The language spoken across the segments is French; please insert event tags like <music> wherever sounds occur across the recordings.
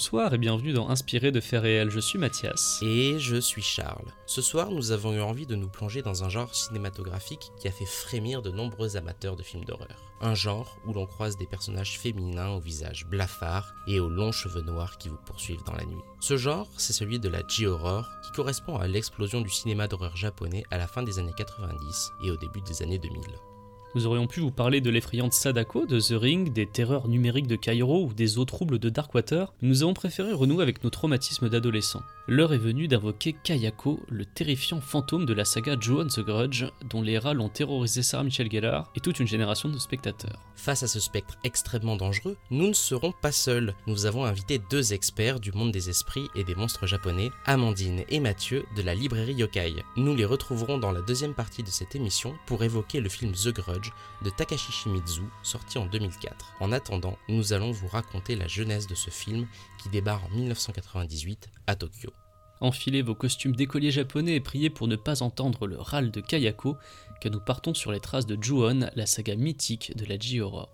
Bonsoir et bienvenue dans Inspiré de faits réels, je suis Mathias. Et je suis Charles. Ce soir, nous avons eu envie de nous plonger dans un genre cinématographique qui a fait frémir de nombreux amateurs de films d'horreur. Un genre où l'on croise des personnages féminins au visage blafard et aux longs cheveux noirs qui vous poursuivent dans la nuit. Ce genre, c'est celui de la J-horror qui correspond à l'explosion du cinéma d'horreur japonais à la fin des années 90 et au début des années 2000. Nous aurions pu vous parler de l'effrayante Sadako de The Ring, des terreurs numériques de Cairo ou des eaux troubles de Darkwater, mais nous avons préféré renouer avec nos traumatismes d'adolescents. L'heure est venue d'invoquer Kayako, le terrifiant fantôme de la saga Joe the Grudge, dont les rats l'ont terrorisé Sarah Michel Gellar et toute une génération de spectateurs. Face à ce spectre extrêmement dangereux, nous ne serons pas seuls. Nous avons invité deux experts du monde des esprits et des monstres japonais, Amandine et Mathieu de la librairie Yokai. Nous les retrouverons dans la deuxième partie de cette émission pour évoquer le film The Grudge de Takashi Shimizu, sorti en 2004. En attendant, nous allons vous raconter la genèse de ce film qui débarre en 1998 à Tokyo. Enfilez vos costumes d'écoliers japonais et priez pour ne pas entendre le râle de Kayako, car nous partons sur les traces de Ju-On, la saga mythique de la J-horror.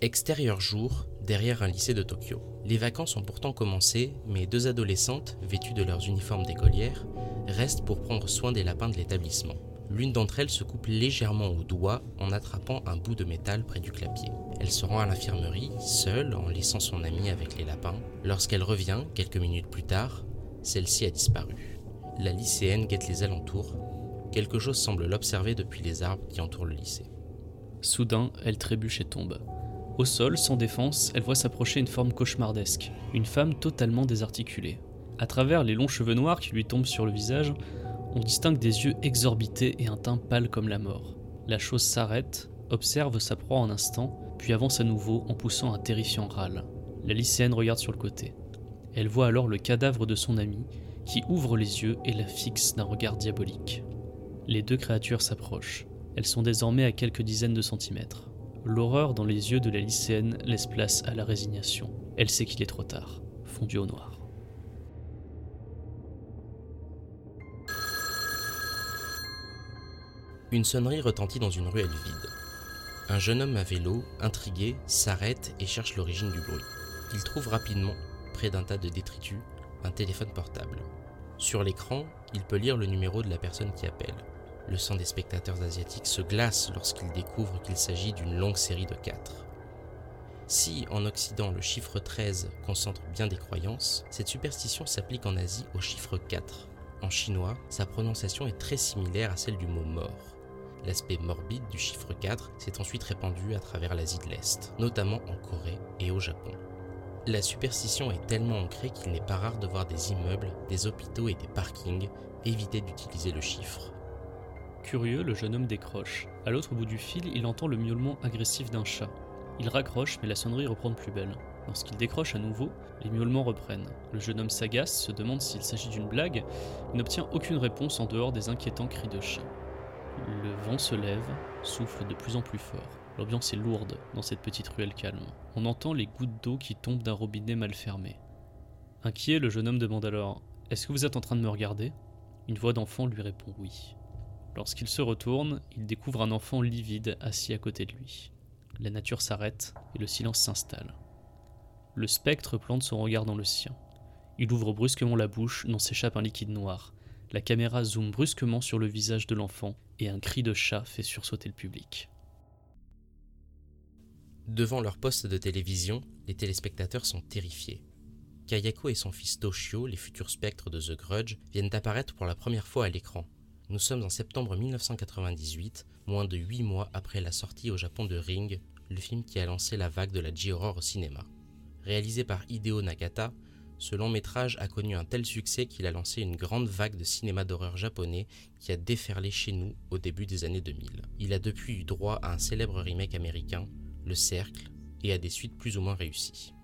Extérieur jour, derrière un lycée de Tokyo. Les vacances ont pourtant commencé, mais deux adolescentes, vêtues de leurs uniformes d'écolières, restent pour prendre soin des lapins de l'établissement. L'une d'entre elles se coupe légèrement au doigt en attrapant un bout de métal près du clapier. Elle se rend à l'infirmerie, seule, en laissant son amie avec les lapins. Lorsqu'elle revient, quelques minutes plus tard, celle-ci a disparu. La lycéenne guette les alentours. Quelque chose semble l'observer depuis les arbres qui entourent le lycée. Soudain, elle trébuche et tombe. Au sol, sans défense, elle voit s'approcher une forme cauchemardesque, une femme totalement désarticulée. À travers les longs cheveux noirs qui lui tombent sur le visage, on distingue des yeux exorbités et un teint pâle comme la mort. La chose s'arrête, observe sa proie un instant, puis avance à nouveau en poussant un terrifiant râle. La lycéenne regarde sur le côté. Elle voit alors le cadavre de son ami, qui ouvre les yeux et la fixe d'un regard diabolique. Les deux créatures s'approchent. Elles sont désormais à quelques dizaines de centimètres. L'horreur dans les yeux de la lycéenne laisse place à la résignation. Elle sait qu'il est trop tard, fondue au noir. Une sonnerie retentit dans une ruelle vide. Un jeune homme à vélo, intrigué, s'arrête et cherche l'origine du bruit. Il trouve rapidement, près d'un tas de détritus, un téléphone portable. Sur l'écran, il peut lire le numéro de la personne qui appelle. Le sang des spectateurs asiatiques se glace lorsqu'ils découvrent qu'il s'agit d'une longue série de 4. Si, en Occident, le chiffre 13 concentre bien des croyances, cette superstition s'applique en Asie au chiffre 4. En chinois, sa prononciation est très similaire à celle du mot mort. L'aspect morbide du chiffre 4 s'est ensuite répandu à travers l'Asie de l'Est, notamment en Corée et au Japon. La superstition est tellement ancrée qu'il n'est pas rare de voir des immeubles, des hôpitaux et des parkings éviter d'utiliser le chiffre. Curieux, le jeune homme décroche. À l'autre bout du fil, il entend le miaulement agressif d'un chat. Il raccroche, mais la sonnerie reprend de plus belle. Lorsqu'il décroche à nouveau, les miaulements reprennent. Le jeune homme s'agace, se demande s'il s'agit d'une blague, n'obtient aucune réponse en dehors des inquiétants cris de chat. Le vent se lève, souffle de plus en plus fort. L'ambiance est lourde dans cette petite ruelle calme. On entend les gouttes d'eau qui tombent d'un robinet mal fermé. Inquiet, le jeune homme demande alors Est-ce que vous êtes en train de me regarder? Une voix d'enfant lui répond oui. Lorsqu'il se retourne, il découvre un enfant livide assis à côté de lui. La nature s'arrête et le silence s'installe. Le spectre plante son regard dans le sien. Il ouvre brusquement la bouche dont s'échappe un liquide noir. La caméra zoome brusquement sur le visage de l'enfant et un cri de chat fait sursauter le public. Devant leur poste de télévision, les téléspectateurs sont terrifiés. Kayako et son fils Toshio, les futurs spectres de The Grudge, viennent apparaître pour la première fois à l'écran. Nous sommes en septembre 1998, moins de 8 mois après la sortie au Japon de Ring, le film qui a lancé la vague de la J-horror au cinéma. Réalisé par Hideo Nakata, ce long métrage a connu un tel succès qu'il a lancé une grande vague de cinéma d'horreur japonais qui a déferlé chez nous au début des années 2000. Il a depuis eu droit à un célèbre remake américain, Le Cercle, et à des suites plus ou moins réussies.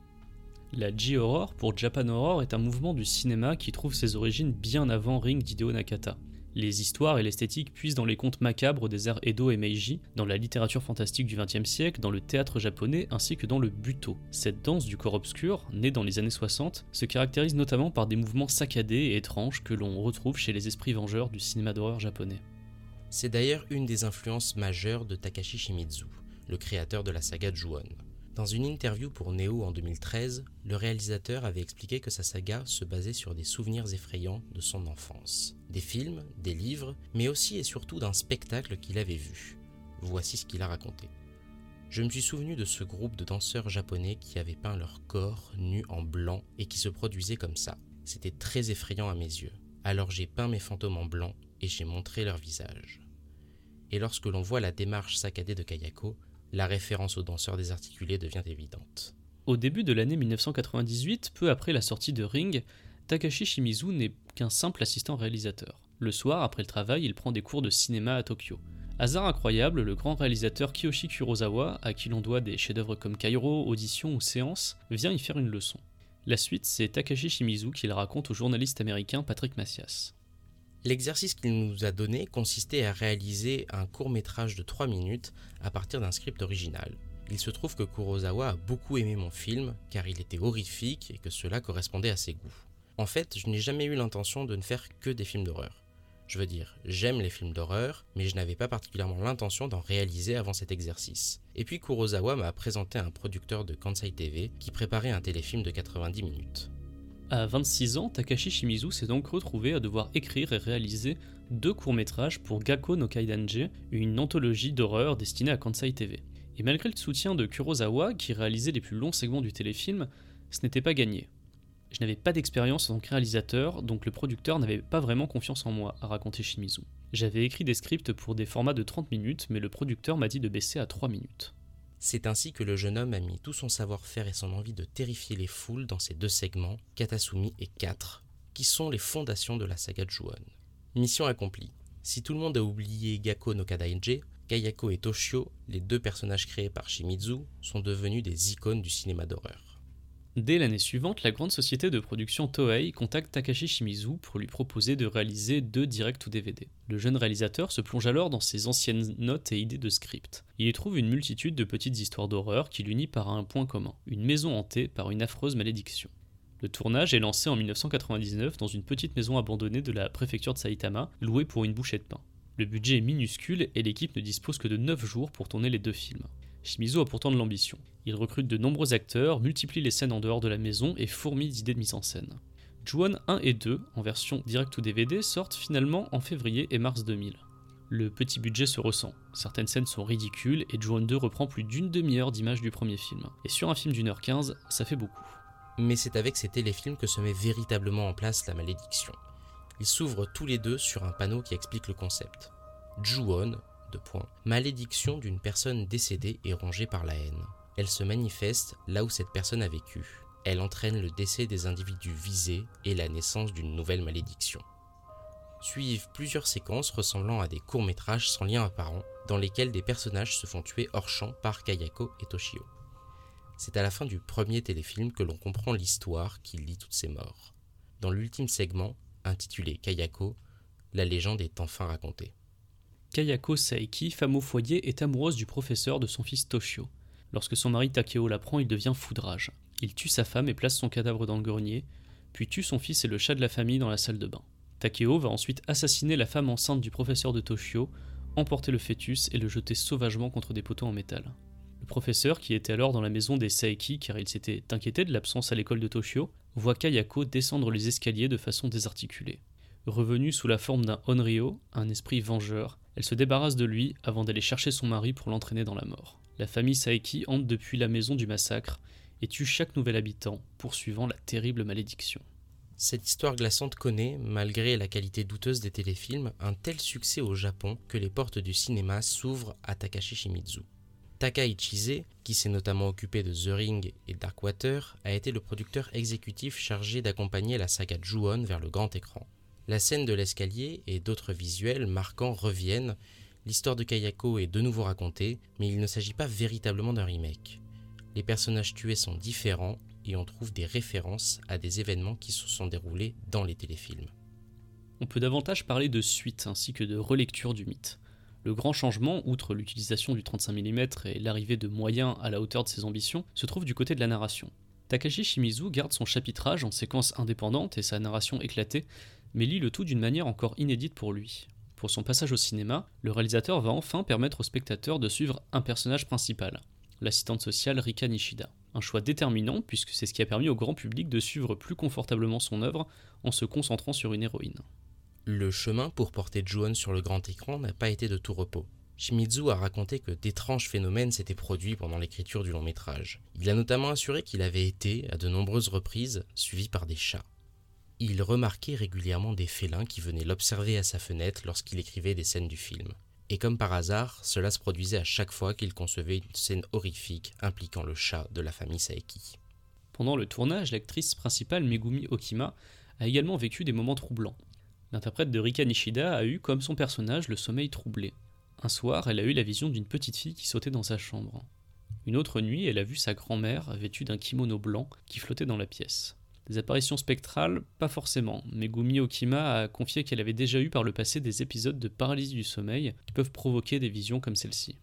La J-Horror pour Japan Horror est un mouvement du cinéma qui trouve ses origines bien avant Ring d'Hideo Nakata. Les histoires et l'esthétique puisent dans les contes macabres des ères Edo et Meiji, dans la littérature fantastique du XXe siècle, dans le théâtre japonais ainsi que dans le buto. Cette danse du corps obscur, née dans les années 60, se caractérise notamment par des mouvements saccadés et étranges que l'on retrouve chez les esprits vengeurs du cinéma d'horreur japonais. C'est d'ailleurs une des influences majeures de Takashi Shimizu, le créateur de la saga Ju-On. Dans une interview pour Neo en 2013, le réalisateur avait expliqué que sa saga se basait sur des souvenirs effrayants de son enfance. Des films, des livres, mais aussi et surtout d'un spectacle qu'il avait vu. Voici ce qu'il a raconté. Je me suis souvenu de ce groupe de danseurs japonais qui avaient peint leur corps nu en blanc et qui se produisaient comme ça. C'était très effrayant à mes yeux. Alors j'ai peint mes fantômes en blanc et j'ai montré leur visage. Et lorsque l'on voit la démarche saccadée de Kayako, la référence aux danseurs désarticulés devient évidente. Au début de l'année 1998, peu après la sortie de Ring, Takashi Shimizu n'est simple assistant réalisateur. Le soir, après le travail, il prend des cours de cinéma à Tokyo. Hasard incroyable, le grand réalisateur Kiyoshi Kurosawa, à qui l'on doit des chefs-d'œuvre comme Cairo, Audition ou Séance, vient y faire une leçon. La suite, c'est Takashi Shimizu qui raconte au journaliste américain Patrick Macias. L'exercice qu'il nous a donné consistait à réaliser un court métrage de 3 minutes à partir d'un script original. Il se trouve que Kurosawa a beaucoup aimé mon film car il était horrifique et que cela correspondait à ses goûts. En fait, je n'ai jamais eu l'intention de ne faire que des films d'horreur. Je veux dire, j'aime les films d'horreur, mais je n'avais pas particulièrement l'intention d'en réaliser avant cet exercice. Et puis Kurosawa m'a présenté un producteur de Kansai TV qui préparait un téléfilm de 90 minutes. À 26 ans, Takashi Shimizu s'est donc retrouvé à devoir écrire et réaliser deux courts-métrages pour Gakko no Kaidanje, une anthologie d'horreur destinée à Kansai TV. Et malgré le soutien de Kurosawa, qui réalisait les plus longs segments du téléfilm, ce n'était pas gagné. Je n'avais pas d'expérience en tant que réalisateur, donc le producteur n'avait pas vraiment confiance en moi, a raconté Shimizu. J'avais écrit des scripts pour des formats de 30 minutes, mais le producteur m'a dit de baisser à 3 minutes. C'est ainsi que le jeune homme a mis tout son savoir-faire et son envie de terrifier les foules dans ces deux segments, Katasumi et 4, qui sont les fondations de la saga Juon. Mission accomplie. Si tout le monde a oublié Gakko no Kadainje, Kayako et Toshio, les deux personnages créés par Shimizu, sont devenus des icônes du cinéma d'horreur. Dès l'année suivante, la grande société de production Toei contacte Takashi Shimizu pour lui proposer de réaliser deux directs ou DVD. Le jeune réalisateur se plonge alors dans ses anciennes notes et idées de script. Il y trouve une multitude de petites histoires d'horreur qui l'unit par un point commun, une maison hantée par une affreuse malédiction. Le tournage est lancé en 1999 dans une petite maison abandonnée de la préfecture de Saitama, louée pour une bouchée de pain. Le budget est minuscule et l'équipe ne dispose que de 9 jours pour tourner les deux films. Shimizu a pourtant de l'ambition. Il recrute de nombreux acteurs, multiplie les scènes en dehors de la maison et fourmille d'idées de mise en scène. Juon 1 et 2, en version direct ou DVD, sortent finalement en février et mars 2000. Le petit budget se ressent, certaines scènes sont ridicules et Juon 2 reprend plus d'une demi-heure d'images du premier film. Et sur un film d'une heure quinze, ça fait beaucoup. Mais c'est avec ces téléfilms que se met véritablement en place la malédiction. Ils s'ouvrent tous les deux sur un panneau qui explique le concept. Juon, de points, malédiction d'une personne décédée et rongée par la haine. Elle se manifeste là où cette personne a vécu. Elle entraîne le décès des individus visés et la naissance d'une nouvelle malédiction. Suivent plusieurs séquences ressemblant à des courts-métrages sans lien apparent, dans lesquels des personnages se font tuer hors champ par Kayako et Toshio. C'est à la fin du premier téléfilm que l'on comprend l'histoire qui lie toutes ces morts. Dans l'ultime segment, intitulé Kayako, la légende est enfin racontée. Kayako Saeki, femme au foyer, est amoureuse du professeur de son fils Toshio. Lorsque son mari Takeo l'apprend, il devient foudrage. Il tue sa femme et place son cadavre dans le grenier, puis tue son fils et le chat de la famille dans la salle de bain. Takeo va ensuite assassiner la femme enceinte du professeur de Toshio, emporter le fœtus et le jeter sauvagement contre des poteaux en métal. Le professeur, qui était alors dans la maison des Saeki car il s'était inquiété de l'absence à l'école de Toshio, voit Kayako descendre les escaliers de façon désarticulée. Revenue sous la forme d'un Onryo, un esprit vengeur, elle se débarrasse de lui avant d'aller chercher son mari pour l'entraîner dans la mort. La famille Saeki hante depuis la maison du massacre et tue chaque nouvel habitant, poursuivant la terrible malédiction. Cette histoire glaçante connaît, malgré la qualité douteuse des téléfilms, un tel succès au Japon que les portes du cinéma s'ouvrent à Takashi Shimizu. Taka qui s'est notamment occupé de The Ring et Darkwater, a été le producteur exécutif chargé d'accompagner la saga Ju-On vers le grand écran. La scène de l'escalier et d'autres visuels marquants reviennent, l'histoire de Kayako est de nouveau racontée, mais il ne s'agit pas véritablement d'un remake. Les personnages tués sont différents et on trouve des références à des événements qui se sont déroulés dans les téléfilms. On peut davantage parler de suite ainsi que de relecture du mythe. Le grand changement, outre l'utilisation du 35 mm et l'arrivée de moyens à la hauteur de ses ambitions, se trouve du côté de la narration. Takashi Shimizu garde son chapitrage en séquence indépendante et sa narration éclatée, mais lit le tout d'une manière encore inédite pour lui. Pour son passage au cinéma, le réalisateur va enfin permettre au spectateur de suivre un personnage principal, l'assistante sociale Rika Nishida. Un choix déterminant puisque c'est ce qui a permis au grand public de suivre plus confortablement son œuvre en se concentrant sur une héroïne. Le chemin pour porter Juon sur le grand écran n'a pas été de tout repos. Shimizu a raconté que d'étranges phénomènes s'étaient produits pendant l'écriture du long métrage. Il a notamment assuré qu'il avait été, à de nombreuses reprises, suivi par des chats. Il remarquait régulièrement des félins qui venaient l'observer à sa fenêtre lorsqu'il écrivait des scènes du film. Et comme par hasard, cela se produisait à chaque fois qu'il concevait une scène horrifique impliquant le chat de la famille Saeki. Pendant le tournage, l'actrice principale Megumi Okima a également vécu des moments troublants. L'interprète de Rika Nishida a eu comme son personnage le sommeil troublé. Un soir, elle a eu la vision d'une petite fille qui sautait dans sa chambre. Une autre nuit, elle a vu sa grand-mère vêtue d'un kimono blanc qui flottait dans la pièce. Des apparitions spectrales, pas forcément. Megumi Okima a confié qu'elle avait déjà eu par le passé des épisodes de paralysie du sommeil qui peuvent provoquer des visions comme celle-ci.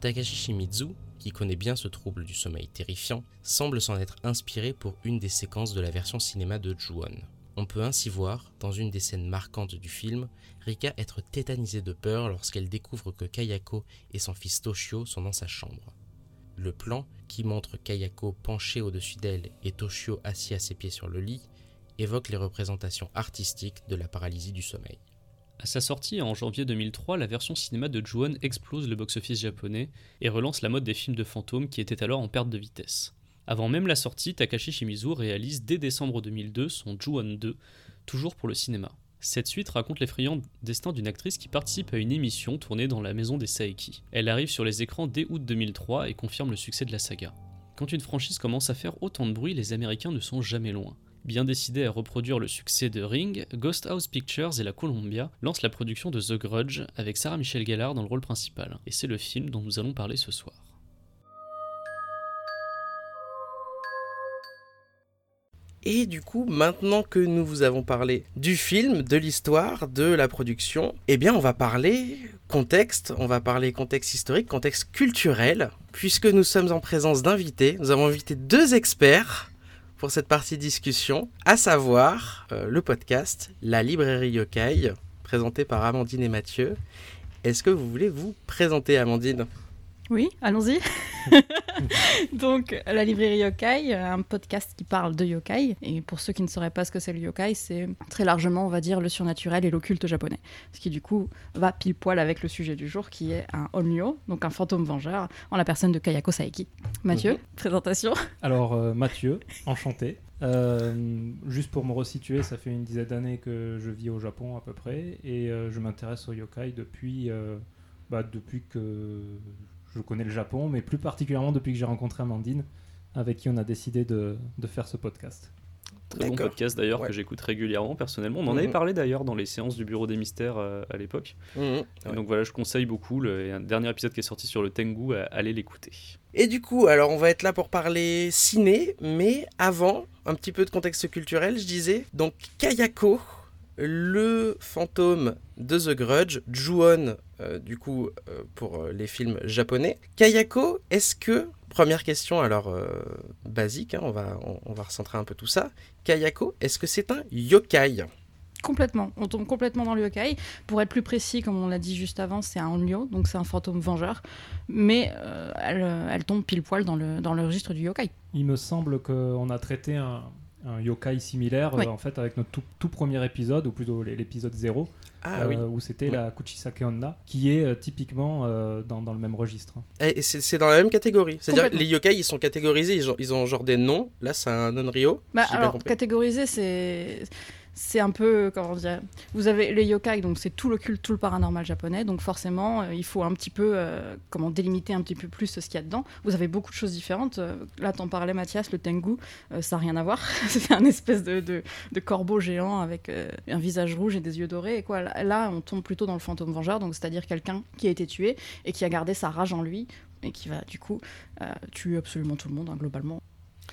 Takashi Shimizu, qui connaît bien ce trouble du sommeil terrifiant, semble s'en être inspiré pour une des séquences de la version cinéma de Ju-On. On peut ainsi voir, dans une des scènes marquantes du film, Rika être tétanisée de peur lorsqu'elle découvre que Kayako et son fils Toshio sont dans sa chambre. Le plan, qui montre Kayako penchée au-dessus d'elle et Toshio assis à ses pieds sur le lit, évoque les représentations artistiques de la paralysie du sommeil. À sa sortie en janvier 2003, la version cinéma de Ju-On explose le box-office japonais et relance la mode des films de fantômes qui étaient alors en perte de vitesse. Avant même la sortie, Takashi Shimizu réalise dès décembre 2002 son Ju-On 2, toujours pour le cinéma. Cette suite raconte l'effrayant destin d'une actrice qui participe à une émission tournée dans la maison des Saeki. Elle arrive sur les écrans dès août 2003 et confirme le succès de la saga. Quand une franchise commence à faire autant de bruit, les Américains ne sont jamais loin. Bien décidés à reproduire le succès de Ring, Ghost House Pictures et la Columbia lancent la production de The Grudge avec Sarah Michelle Gellar dans le rôle principal. Et c'est le film dont nous allons parler ce soir. Et du coup, maintenant que nous vous avons parlé du film, de l'histoire, de la production, eh bien, on va parler contexte, on va parler contexte historique, contexte culturel, puisque nous sommes en présence d'invités. Nous avons invité deux experts pour cette partie discussion, à savoir euh, le podcast La Librairie Yokai, présenté par Amandine et Mathieu. Est-ce que vous voulez vous présenter, Amandine? Oui, allons-y. <laughs> Donc, la librairie Yokai, un podcast qui parle de yokai. Et pour ceux qui ne sauraient pas ce que c'est le yokai, c'est très largement, on va dire, le surnaturel et l'occulte japonais. Ce qui, du coup, va pile poil avec le sujet du jour, qui est un onryo, donc un fantôme vengeur, en la personne de Kayako Saeki. Mathieu, présentation Alors, euh, Mathieu, enchanté. Euh, juste pour me resituer, ça fait une dizaine d'années que je vis au Japon à peu près, et euh, je m'intéresse au yokai depuis, euh, bah, depuis que je connais le Japon, mais plus particulièrement depuis que j'ai rencontré Amandine, avec qui on a décidé de, de faire ce podcast. Très bon podcast d'ailleurs Ouais. que j'écoute régulièrement personnellement. On en Mhm. avait parlé d'ailleurs dans les séances du Bureau des Mystères euh, à l'époque. Mhm, Et ouais. Donc voilà, je conseille beaucoup. Le, il y a un dernier épisode qui est sorti sur le Tengu, euh, allez l'écouter. Et du coup, alors on va être là pour parler ciné, mais avant, un petit peu de contexte culturel, je disais. Donc Kayako, le fantôme de The Grudge, Ju-On, euh, du coup, euh, pour euh, les films japonais. Kayako, est-ce que, première question alors euh, basique, hein, on, va, on, on va recentrer un peu tout ça. Kayako, est-ce que c'est un yokai? Complètement, on tombe complètement dans le yokai. Pour être plus précis, comme on l'a dit juste avant, c'est un onryo, donc c'est un fantôme vengeur. Mais euh, elle, elle tombe pile poil dans le, dans le registre du yokai. Il me semble qu'on a traité un, un yokai similaire Oui. euh, en fait avec notre tout, tout premier épisode, ou plutôt l'épisode 0, Ah euh, oui. où c'était Oui. la Kuchisake Onna, qui est euh, typiquement euh, dans, dans le même registre. Et et c'est dans la même catégorie. C'est-à-dire les yokai, ils sont catégorisés, ils ont, ils ont genre des noms. Là, c'est un onryo. Bah, alors, compris. catégoriser, c'est. C'est un peu, comment dire, vous avez les yokai, donc c'est tout le culte, tout le paranormal japonais, donc forcément, euh, il faut un petit peu, euh, comment délimiter un petit peu plus ce qu'il y a dedans. Vous avez beaucoup de choses différentes. Euh, là, t'en parlais, Mathias, le tengu, ça n'a rien à voir. <laughs> c'est un espèce de, de, de corbeau géant avec un visage rouge et des yeux dorés. Et quoi. Là, on tombe plutôt dans le fantôme vengeur, donc c'est-à-dire quelqu'un qui a été tué et qui a gardé sa rage en lui et qui va du coup tuer absolument tout le monde, hein, globalement.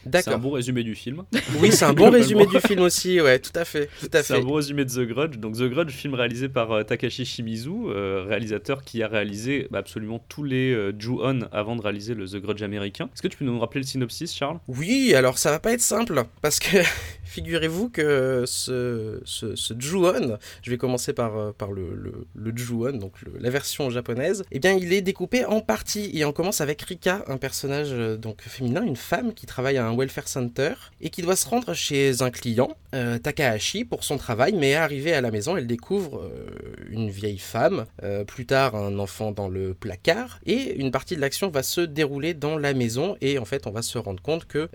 C'est un D'accord. bon résumé du film. <laughs> Oui, c'est un bon résumé du film aussi, ouais, tout à fait, tout à C'est un bon résumé de The Grudge. Donc The Grudge, film réalisé par euh, Takashi Shimizu, euh, réalisateur qui a réalisé bah, absolument tous les euh, Ju-On avant de réaliser le The Grudge américain. Est-ce que tu peux nous rappeler le synopsis, Charles? Oui, alors ça va pas être simple, parce que <laughs> figurez-vous que ce, ce, ce Ju-On, je vais commencer par, euh, par le, le, le Ju-On, donc le- la version japonaise, eh bien il est découpé en parties, et on commence avec Rika, un personnage donc féminin, une femme qui travaille à un welfare center, et qui doit se rendre chez un client, euh, Takahashi, pour son travail, mais arrivée à la maison, elle découvre euh, une vieille femme, euh, plus tard un enfant dans le placard, et une partie de l'action va se dérouler dans la maison, et en fait on va se rendre compte que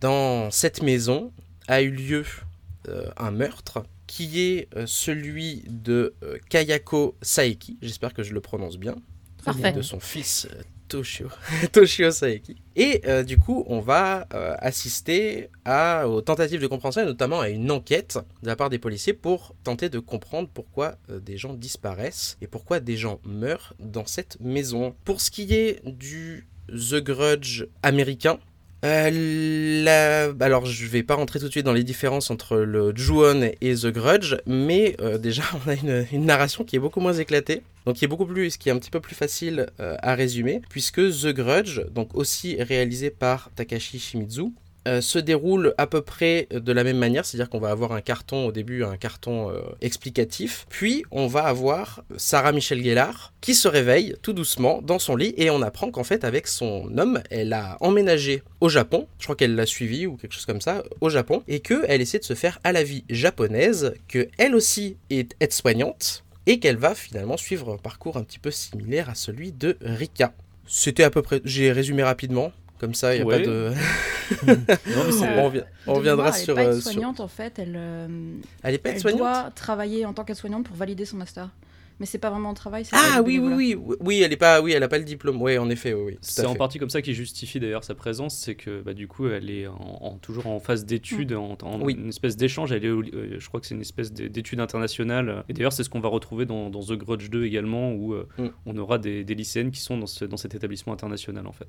dans cette maison a eu lieu un meurtre qui est celui de Kayako Saeki, j'espère que je le prononce bien, Parfait. de son fils Toshio, <laughs> Toshio Saeki. Et euh, du coup, on va euh, assister aux tentatives de compréhension, et notamment à une enquête de la part des policiers pour tenter de comprendre pourquoi euh, des gens disparaissent et pourquoi des gens meurent dans cette maison. Pour ce qui est du The Grudge américain, euh, Alors, je vais pas rentrer tout de suite dans les différences entre le Ju-On et The Grudge, mais euh, déjà, <laughs> on a une, une narration qui est beaucoup moins éclatée, donc qui est beaucoup plus, qui est un petit peu plus facile euh, à résumer, puisque The Grudge, donc aussi réalisé par Takashi Shimizu, euh, se déroule à peu près de la même manière, c'est-à-dire qu'on va avoir un carton au début, un carton euh, explicatif, puis on va avoir Sarah Michelle Gellar qui se réveille tout doucement dans son lit et on apprend qu'en fait avec son homme, elle a emménagé au Japon, je crois qu'elle l'a suivi ou quelque chose comme ça, au Japon, et qu'elle essaie de se faire à la vie japonaise, que elle aussi est aide-soignante et qu'elle va finalement suivre un parcours un petit peu similaire à celui de Rika. C'était à peu près, j'ai résumé rapidement, comme ça il n'y a Ouais. pas de... <laughs> <laughs> Non, mais on, reviendra mémoire, elle est sur, pas euh, sur- soignante en fait, elle, euh, Elle est pas elle aide-soignante doit travailler en tant qu'aide-soignante pour valider son master. Mais c'est pas vraiment un travail. c'est Ah oui, oui, oui, oui, oui, elle est pas, oui, elle a pas le diplôme. Oui, en effet, oui, oui. tout C'est en partie comme ça qui justifie d'ailleurs sa présence, c'est que bah, du coup elle est en, en- toujours en phase d'études, en, en- Oui. une espèce d'échange. Elle est, au- euh, je crois que c'est une espèce d'é- d'étude internationale. Et d'ailleurs c'est ce qu'on va retrouver dans, dans The Grudge 2 également, où euh, Mm. on aura des, des lycéennes qui sont dans, ce- dans cet établissement international en fait.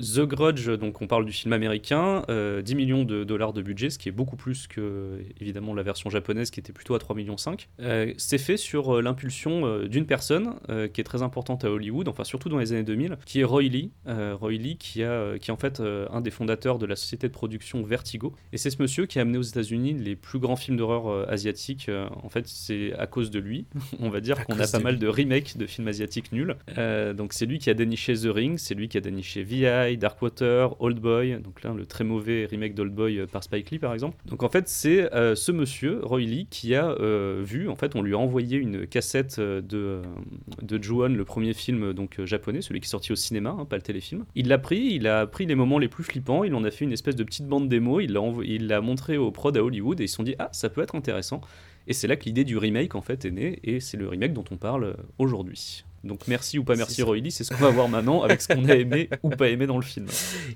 The Grudge, donc on parle du film américain, euh, 10 millions de dollars de budget, ce qui est beaucoup plus que évidemment la version japonaise qui était plutôt à 3 millions 5. Euh, c'est fait sur euh, l'impulsion euh, d'une personne euh, qui est très importante à Hollywood, enfin surtout dans les années 2000, qui est Roy Lee. Roy Lee qui, a, qui est en fait un des fondateurs de la société de production Vertigo. Et c'est ce monsieur qui a amené aux États-Unis les plus grands films d'horreur asiatiques. En fait, c'est à cause de lui, <laughs> on va dire qu'on a pas mal de remakes de films asiatiques nuls. Donc c'est lui qui a déniché The Ring, c'est lui qui a déniché VI, Darkwater, Old Boy, donc là le très mauvais remake d'Old Boy euh, par Spike Lee par exemple. Donc en fait c'est euh, ce monsieur, Roy Lee, qui a euh, vu, en fait on lui a envoyé une cassette de, de Ju-On, le premier film donc japonais, celui qui est sorti au cinéma, hein, pas le téléfilm. Il l'a pris, il a pris les moments les plus flippants, il en a fait une espèce de petite bande démo, il l'a montré au prod à Hollywood et ils se sont dit ah ça peut être intéressant. Et c'est là que l'idée du remake en fait est née et c'est le remake dont on parle aujourd'hui. Donc merci ou pas merci Lee, c'est ce qu'on va voir maintenant avec ce qu'on a aimé <laughs> ou pas aimé dans le film.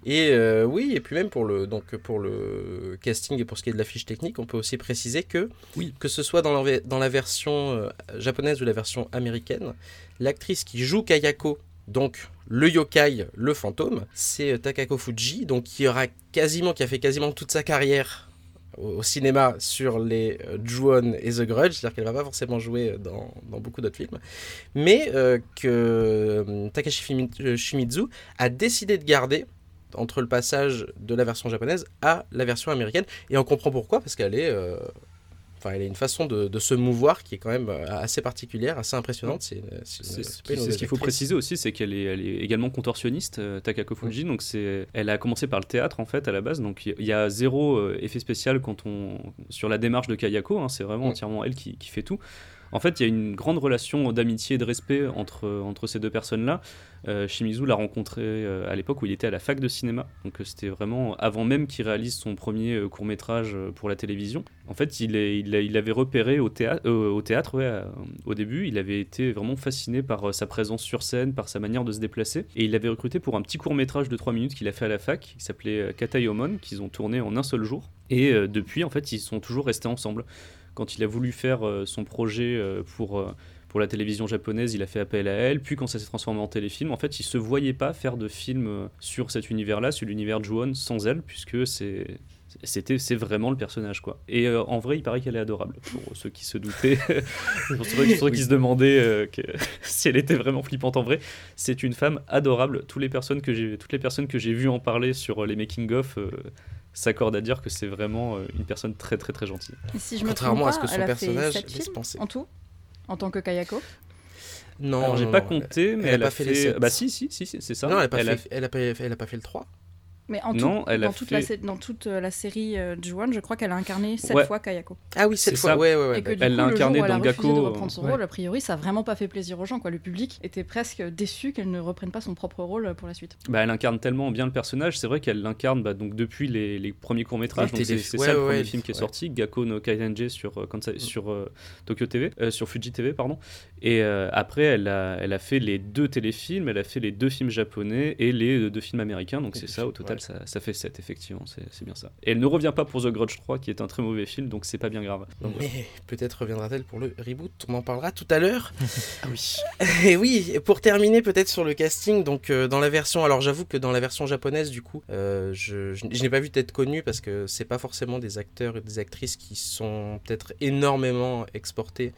Et euh, oui, et puis même pour le, donc pour le casting et pour ce qui est de la fiche technique, on peut aussi préciser que, Oui. que ce soit dans la, dans la version euh, japonaise ou la version américaine, l'actrice qui joue Kayako, donc le yokai, le fantôme, c'est euh, Takako Fuji, donc qui aura quasiment, qui a fait quasiment toute sa carrière au, cinéma sur les euh, Ju-On et The Grudge, c'est-à-dire qu'elle va pas forcément jouer dans, dans beaucoup d'autres films, mais euh, que euh, Takashi euh, Shimizu a décidé de garder entre le passage de la version japonaise à la version américaine. Et on comprend pourquoi, parce qu'elle est... euh, Enfin, elle a une façon de, de se mouvoir qui est quand même euh, assez particulière, assez impressionnante. C'est ce qu'il faut préciser aussi, c'est qu'elle est, elle est également contorsionniste, euh, Takako Fuji. Donc c'est, elle a commencé par le théâtre en fait à la base. Donc il y a zéro euh, effet spécial quand on sur la démarche de Kayako. hein, c'est vraiment Mm. entièrement elle qui, qui fait tout. En fait, il y a une grande relation d'amitié et de respect entre, entre ces deux personnes-là. Euh, Shimizu l'a rencontré euh, à l'époque où il était à la fac de cinéma. Donc euh, c'était vraiment avant même qu'il réalise son premier court métrage pour la télévision. En fait, il, est, il, a- il avait repéré au, théâ- au théâtre au début. Il avait été vraiment fasciné par sa présence sur scène, par sa manière de se déplacer. Et il l'avait recruté pour un petit court métrage de 3 minutes qu'il a fait à la fac, qui s'appelait Katayomon, qu'ils ont tourné en un seul jour. Et depuis, en fait, ils sont toujours restés ensemble. Quand il a voulu faire euh, son projet euh, pour, euh, pour la télévision japonaise, il a fait appel à elle. Puis quand ça s'est transformé en téléfilm, en fait, il se voyait pas faire de film sur cet univers-là, sur l'univers Ju-On, sans elle, puisque c'est c'était c'est vraiment le personnage quoi. Et en vrai il paraît qu'elle est adorable pour ceux qui se doutaient. <laughs> Pour ceux, qui se demandaient <laughs> si elle était vraiment flippante en vrai c'est une femme adorable. Toutes les personnes que j'ai toutes les personnes que j'ai vues en parler sur les making of s'accordent à dire que c'est vraiment euh, une personne très très très gentille Et si je me Contrairement trompe à ce pas, que son a personnage laisse penser. en tout, en tant que Kayako. Non, alors j'ai pas non, compté mais elle a elle, pas a fait fait, les sept. bah si si si, si, c'est ça Non, elle a pas, Elle a fait, elle a pas, elle a pas fait le 3. Mais en Non, tout, elle a dans, toute la, fait- sé- dans toute euh, la série euh, Ju-On, je crois qu'elle a incarné sept Ouais. fois Kayako. Ah oui, cette C'est fois, ça. ouais, ouais, ouais. et que Elle l'a incarné dans refusé de Gakko, reprendre son ouais. rôle, a priori, ça a vraiment pas fait plaisir aux gens. Quoi. Le public était presque déçu qu'elle ne reprenne pas son propre rôle pour la suite. Bah, elle incarne tellement bien le personnage, c'est vrai qu'elle l'incarne bah, donc depuis les, les premiers courts métrages. C'est ça le premier ouais, film qui est ouais. sorti, Gakko no Kaizenji sur euh, Kansai- sur euh, Tokyo TV, euh, sur Fuji TV pardon. Et euh, après elle a elle a fait les deux téléfilms, elle a fait les deux films japonais et les euh, deux films américains. Donc c'est ça au total ça, ça fait 7 effectivement, c'est c'est bien ça. Et elle ne revient pas pour The Grudge 3 qui est un très mauvais film donc c'est pas bien grave. Donc. Mais peut-être reviendra-t-elle pour le reboot, on en parlera tout à l'heure. <laughs> ah oui. Et oui, et pour terminer peut-être sur le casting, donc euh, dans la version, alors j'avoue que dans la version japonaise du coup, euh, je, je, je n'ai pas vu tête connue parce que c'est pas forcément des acteurs et des actrices qui sont peut-être énormément exportés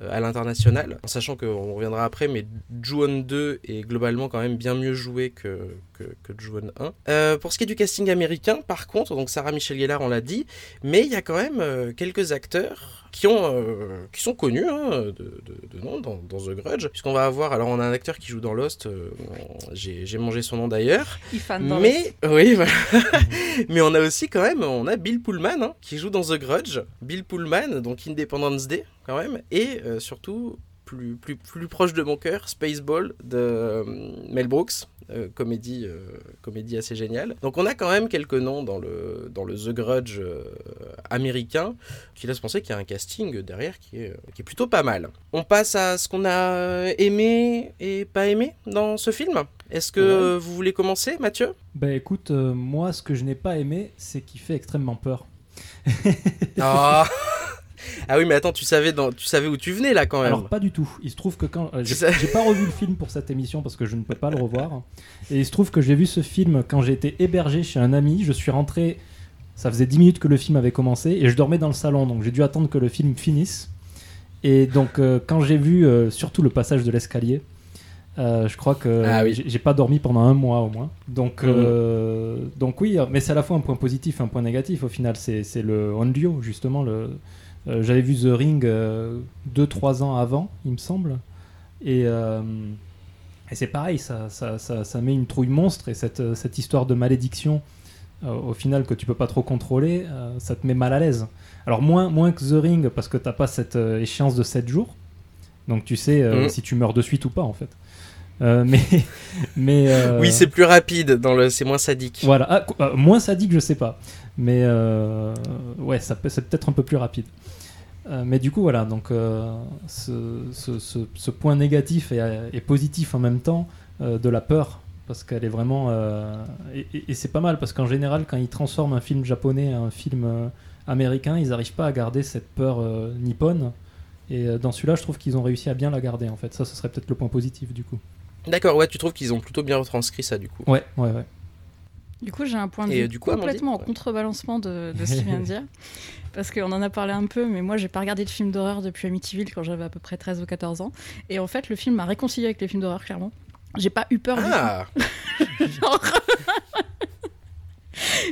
euh, à l'international, en sachant qu'on reviendra après, mais Ju-On 2 est globalement quand même bien mieux joué que, que, que Ju-On 1. Euh, pour ce qui est du casting américain, par contre, donc Sarah Michelle Gellar, on l'a dit, mais il y a quand même euh, quelques acteurs qui, ont, euh, qui sont connus hein, de, de- de nom dans, dans The Grudge, puisqu'on va avoir, alors on a un acteur qui joue dans Lost, euh, j'ai mangé son nom d'ailleurs, mais oui, voilà. <laughs> mais on a aussi quand même, on a Bill Pullman hein, qui joue dans The Grudge. Bill Pullman, donc Independence Day quand même, et surtout plus, plus, plus proche de mon cœur, Spaceball de Mel Brooks. Euh, comédie, euh, comédie assez géniale. Donc on a quand même quelques noms dans le, dans le The Grudge euh, américain qui laisse penser qu'il y a un casting derrière qui est, qui est plutôt pas mal. On passe à ce qu'on a aimé et pas aimé dans ce film. Est-ce que vous voulez commencer, Mathieu? Bah écoute, euh, moi ce que je n'ai pas aimé, c'est qu'il fait extrêmement peur. Ah <laughs> Ah oui, mais attends, tu savais, dans... tu savais où tu venais là quand même. Alors pas du tout. Il se trouve que quand euh, j'ai Ça- pas revu le film pour cette émission parce que je ne peux pas le revoir. Et il se trouve que j'ai vu ce film quand j'ai été hébergé chez un ami. Je suis rentré. Ça faisait 10 minutes que le film avait commencé et je dormais dans le salon, donc j'ai dû attendre que le film finisse. Et donc euh, quand j'ai vu euh, surtout le passage de l'escalier, euh, je crois que Ah oui. j'ai pas dormi pendant un mois au moins. Donc, Mhm. euh, donc oui, mais c'est à la fois un point positif, un point négatif au final. C'est le Onryo justement. Le, euh, J'avais vu The Ring 2-3 ans avant, il me semble. Et, euh, et c'est pareil, ça, ça, ça, ça met une trouille monstre. Et cette, euh, cette histoire de malédiction, euh, au final, que tu peux pas trop contrôler, euh, ça te met mal à l'aise. Alors, moins, moins que The Ring, parce que t'as pas cette euh, échéance de 7 jours. Donc, tu sais euh, Mhm. si tu meurs de suite ou pas, en fait. Euh, mais. <laughs> mais euh, Oui, c'est plus rapide, dans le... c'est moins sadique. voilà, Ah, euh, moins sadique, je sais pas. Mais euh, ouais, ça peut- c'est peut-être un peu plus rapide. Euh, mais du coup, voilà, donc euh, ce, ce- ce- ce point négatif et, et positif en même temps euh, de la peur, parce qu'elle est vraiment. et et- et c'est pas mal, parce qu'en général, quand ils transforment un film japonais en un film américain, ils n'arrivent pas à garder cette peur nippone. Et dans celui-là, je trouve qu'ils ont réussi à bien la garder, en fait. Ça, ce serait peut-être le point positif, du coup. D'accord, ouais, tu trouves qu'ils ont plutôt bien retranscrit ça du coup. Ouais, ouais, ouais. Du coup, j'ai un point de vue euh, du coup, complètement en contrebalancement de, de ce qu'il vient de dire. <laughs> Parce qu'on en a parlé un peu, mais moi, j'ai pas regardé de film d'horreur depuis Amityville quand j'avais à peu près 13 ou 14 ans. Et en fait, le film m'a réconcilié avec les films d'horreur, clairement. J'ai pas eu peur du Ah. <laughs> Genre- <laughs>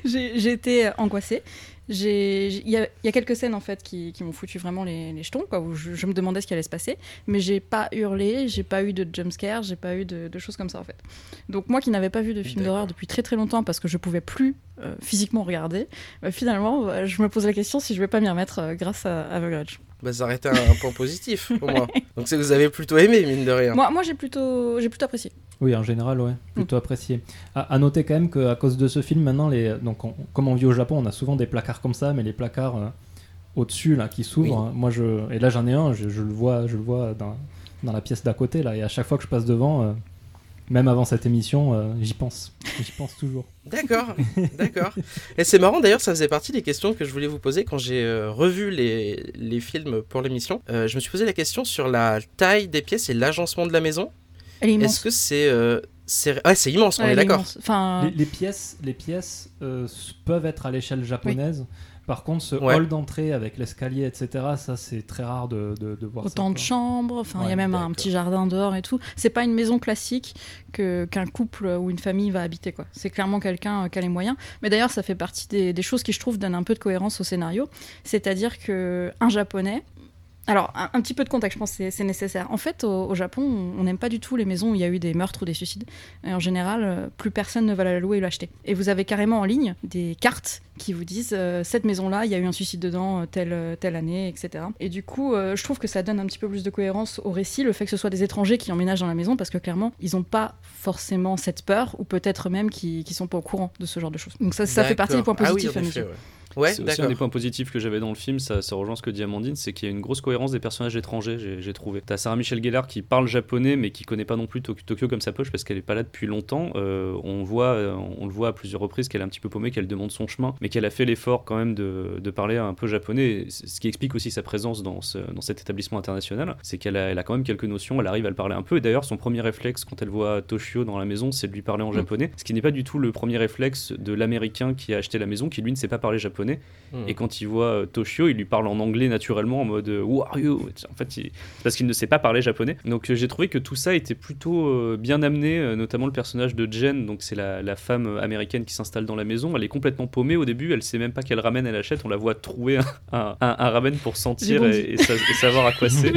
j'ai j'ai été angoissée. Il y, a- il y a quelques scènes en fait qui, qui m'ont foutu vraiment les, les jetons, quoi, où je, je me demandais ce qui allait se passer, mais j'ai pas hurlé, j'ai pas eu de jumpscare, j'ai pas eu de, de choses comme ça en fait. Donc moi qui n'avais pas vu de film d'horreur depuis très très longtemps parce que je pouvais plus euh, physiquement regarder, bah, finalement bah, je me pose la question si je vais pas m'y remettre euh, grâce à, à The Grudge. Bah, ça aurait été un, un point positif pour moi. <laughs> Donc c'est que vous avez plutôt aimé, mine de rien. Moi, moi j'ai plutôt, j'ai plutôt apprécié. Oui, en général, ouais, plutôt apprécié. À, à noter quand même qu'à cause de ce film, maintenant, les, donc on- comme on vit au Japon, on a souvent des placards comme ça, mais les placards euh, au-dessus là qui s'ouvrent. hein, moi, je et là j'en ai un, je, je le vois, je le vois dans, dans la pièce d'à côté là, et à chaque fois que je passe devant, euh, même avant cette émission, euh, j'y pense, j'y pense toujours. <laughs> D'accord, d'accord. Et c'est marrant d'ailleurs, ça faisait partie des questions que je voulais vous poser quand j'ai euh, revu les, les films pour l'émission. Euh, je me suis posé la question sur la taille des pièces et l'agencement de la maison. Elle est immense. Est-ce que c'est... euh, c'est ouais, c'est immense, on Ouais, est d'accord. Enfin, Les, les pièces, les pièces euh, peuvent être à l'échelle japonaise. Par contre, ce Ouais. hall d'entrée avec l'escalier, etc., ça c'est très rare de, de, de voir ça. autant de quoi. chambres, enfin il y a même un petit jardin dehors et tout. C'est pas une maison classique que qu'un couple ou une famille va habiter quoi. C'est clairement quelqu'un euh, qui a les moyens. Mais d'ailleurs ça fait partie des, des choses qui je trouve donnent un peu de cohérence au scénario. C'est-à-dire que un japonais alors, un, un petit peu de contexte, je pense que c'est- nécessaire. En fait, au, au Japon, on n'aime pas du tout les maisons où il y a eu des meurtres ou des suicides. Et en général, euh, plus personne ne va la louer ou l'acheter. Et vous avez carrément en ligne des cartes qui vous disent euh, cette maison-là, il y a eu un suicide dedans euh, telle, telle année, etc. Et du coup, euh, je trouve que ça donne un petit peu plus de cohérence au récit, le fait que ce soit des étrangers qui emménagent dans la maison, parce que clairement, ils n'ont pas forcément cette peur, ou peut-être même qu'ils ne sont pas au courant de ce genre de choses. Donc ça, ça fait partie des points positifs ah à oui, effet, ouais. Ouais, c'est aussi un des points positifs que j'avais dans le film, ça, ça rejoint ce que dit Amandine, c'est qu'il y a une grosse cohérence des personnages étrangers, j'ai trouvé. T'as Sarah Michelle Gellar qui parle japonais, mais qui connaît pas non plus Tok- Tokyo comme sa poche parce qu'elle est pas là depuis longtemps. Euh, on, voit, euh, on le voit à plusieurs reprises qu'elle est un petit peu paumée, qu'elle demande son chemin, mais qu'elle a fait l'effort quand même de, de parler un peu japonais, ce qui explique aussi sa présence dans, ce- dans cet établissement international. C'est qu'elle a, elle a quand même quelques notions, elle arrive à le parler un peu, et d'ailleurs son premier réflexe quand elle voit Toshio dans la maison, c'est de lui parler en japonais, ce qui n'est pas du tout le premier réflexe de l'américain qui a acheté la maison, qui lui ne sait pas parler japonais. Hmm. Et quand il voit euh, Toshio, il lui parle en anglais naturellement, en mode euh, Who are you? En fait, il- parce qu'il ne sait pas parler japonais. Donc euh, j'ai trouvé que tout ça était plutôt bien amené, notamment le personnage de Jen, donc c'est la, la femme américaine qui s'installe dans la maison. Elle est complètement paumée au début, elle sait même pas quel ramen elle achète. On la voit trouver un, un- un- un ramen pour sentir et, et sa- et savoir à quoi <laughs> c'est.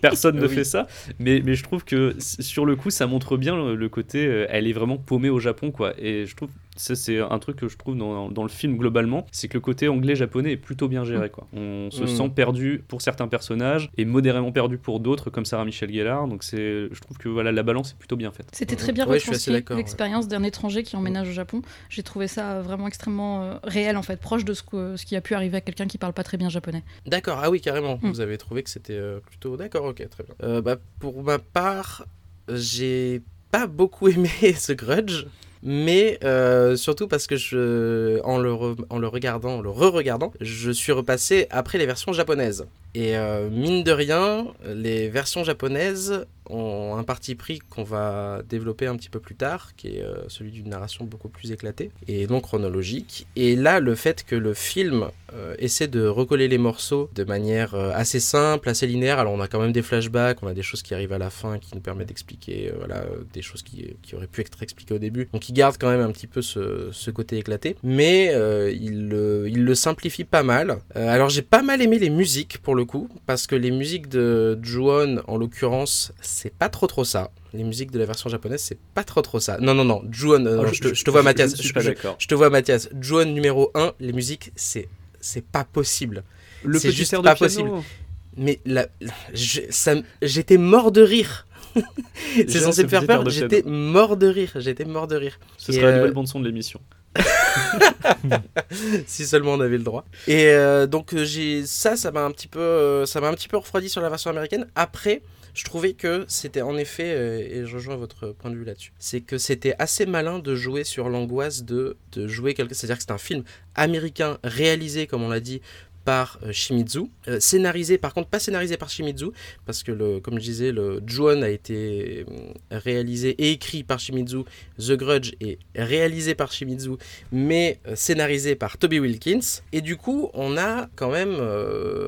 Personne ne Oui. fait ça. Mais, mais je trouve que sur le coup, ça montre bien le, le côté. elle est vraiment paumée au Japon, quoi. Et je trouve. Ça, c'est un truc que je trouve dans, dans le film globalement, c'est que le côté anglais-japonais est plutôt bien géré. Quoi. On se Mm. sent perdu pour certains personnages et modérément perdu pour d'autres, comme Sarah Michelle Gellar. Donc c'est, je trouve que voilà, la balance est plutôt bien faite. C'était très bien Ouais, retranscrit ouais. l'expérience d'un étranger qui emménage au Japon. J'ai trouvé ça euh, vraiment extrêmement euh, réel en fait, proche de ce, que- ce qui a pu arriver à quelqu'un qui parle pas très bien japonais. D'accord, ah oui, carrément. Vous avez trouvé que c'était euh, plutôt. D'accord, ok, très bien. Euh, bah, pour ma part, j'ai pas beaucoup <laughs> aimé ce grudge. Mais euh, surtout parce que je, en le, en le regardant, en le re-regardant, je suis repassé après les versions japonaises. Et euh, mine de rien, les versions japonaises ont un parti pris qu'on va développer un petit peu plus tard, qui est euh, celui d'une narration beaucoup plus éclatée et non chronologique. Et là, le fait que le film euh, essaie de recoller les morceaux de manière assez simple, assez linéaire, alors on a quand même des flashbacks, on a des choses qui arrivent à la fin qui nous permettent d'expliquer voilà, des choses qui, qui auraient pu être expliquées au début. Donc il garde quand même un petit peu ce, côté éclaté, mais il, le- il le simplifie pas mal. Alors j'ai pas mal aimé les musiques pour le coup, parce que les musiques de Juon, en l'occurrence, c'est pas trop trop ça. Les musiques de la version japonaise, c'est pas trop trop ça. Non, non, non, Juon, euh, Alors, je, te- je te vois Mathias, Je, je- te vois Mathias. Juon numéro 1, les musiques, c'est c'est pas possible. Le c'est juste pas possible. Mais la, j'étais mort de rire. <laughs> c'est censé ce me faire peur, j'étais mort de rire, j'étais mort de rire. Ce Et, sera la euh, nouvelle bande-son de l'émission. <laughs> si seulement on avait le droit. Et euh, donc euh, j'ai ça, ça m'a un petit peu, euh, ça m'a un petit peu refroidi sur la version américaine. Après, je trouvais que c'était en effet, et je rejoins votre point de vue là-dessus, c'est que c'était assez malin de jouer sur l'angoisse de, de jouer quelque, c'est-à-dire que c'est un film américain réalisé, comme on l'a dit, par euh, Shimizu, euh, scénarisé par contre pas scénarisé par Shimizu parce que le, comme je disais le Juon a été euh, réalisé et écrit par Shimizu, The Grudge est réalisé par Shimizu mais scénarisé par Toby Wilkins. Et du coup on a quand même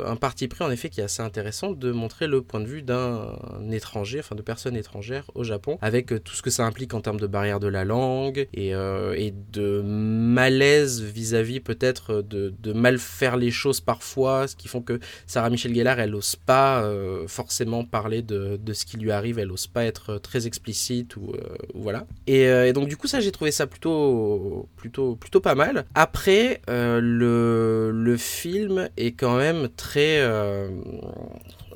un parti pris en effet qui est assez intéressant de montrer le point de vue d'un étranger, enfin de personnes étrangères au Japon avec tout ce que ça implique en termes de barrière de la langue et, et de malaise vis-à-vis peut-être de mal faire les choses parfois, ce qui font que Sarah Michelle Gellar, elle ose pas euh, forcément parler de, de ce qui lui arrive, elle ose pas être très explicite ou, euh, voilà. Et, euh, donc du coup ça j'ai trouvé ça plutôt plutôt plutôt pas mal. Après euh, le le film est quand même très euh,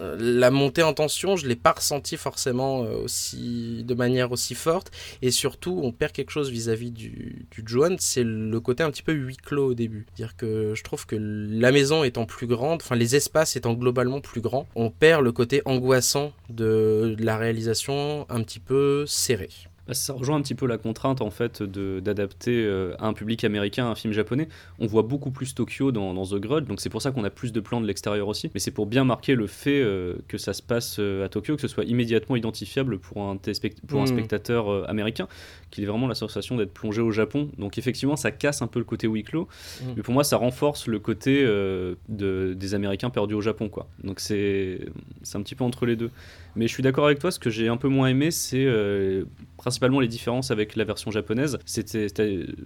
euh, la montée en tension, je l'ai pas ressenti forcément euh, aussi de manière aussi forte et surtout on perd quelque chose vis-à-vis du du Juan, c'est le côté un petit peu huis clos au début. Dire que je trouve que la maison étant plus grande, enfin les espaces étant globalement plus grands, on perd le côté angoissant de, de la réalisation un petit peu serrée. Bah, Ça rejoint un petit peu la contrainte en fait d'adapter euh, à un public américain un film japonais. On voit beaucoup plus Tokyo dans, dans The Grudge, donc c'est pour ça qu'on a plus de plans de l'extérieur aussi. Mais c'est pour bien marquer le fait euh, que ça se passe euh, à Tokyo, que ce soit immédiatement identifiable pour un, téléspect- pour un Mm. spectateur euh, américain, qu'il ait vraiment la sensation d'être plongé au Japon. Donc effectivement, ça casse un peu le côté huis clos, Mm. mais pour moi, ça renforce le côté euh, de, des Américains perdus au Japon, quoi. Donc c'est un petit peu entre les deux. Mais je suis d'accord avec toi, ce que j'ai un peu moins aimé, c'est euh, principalement les différences avec la version japonaise. C'était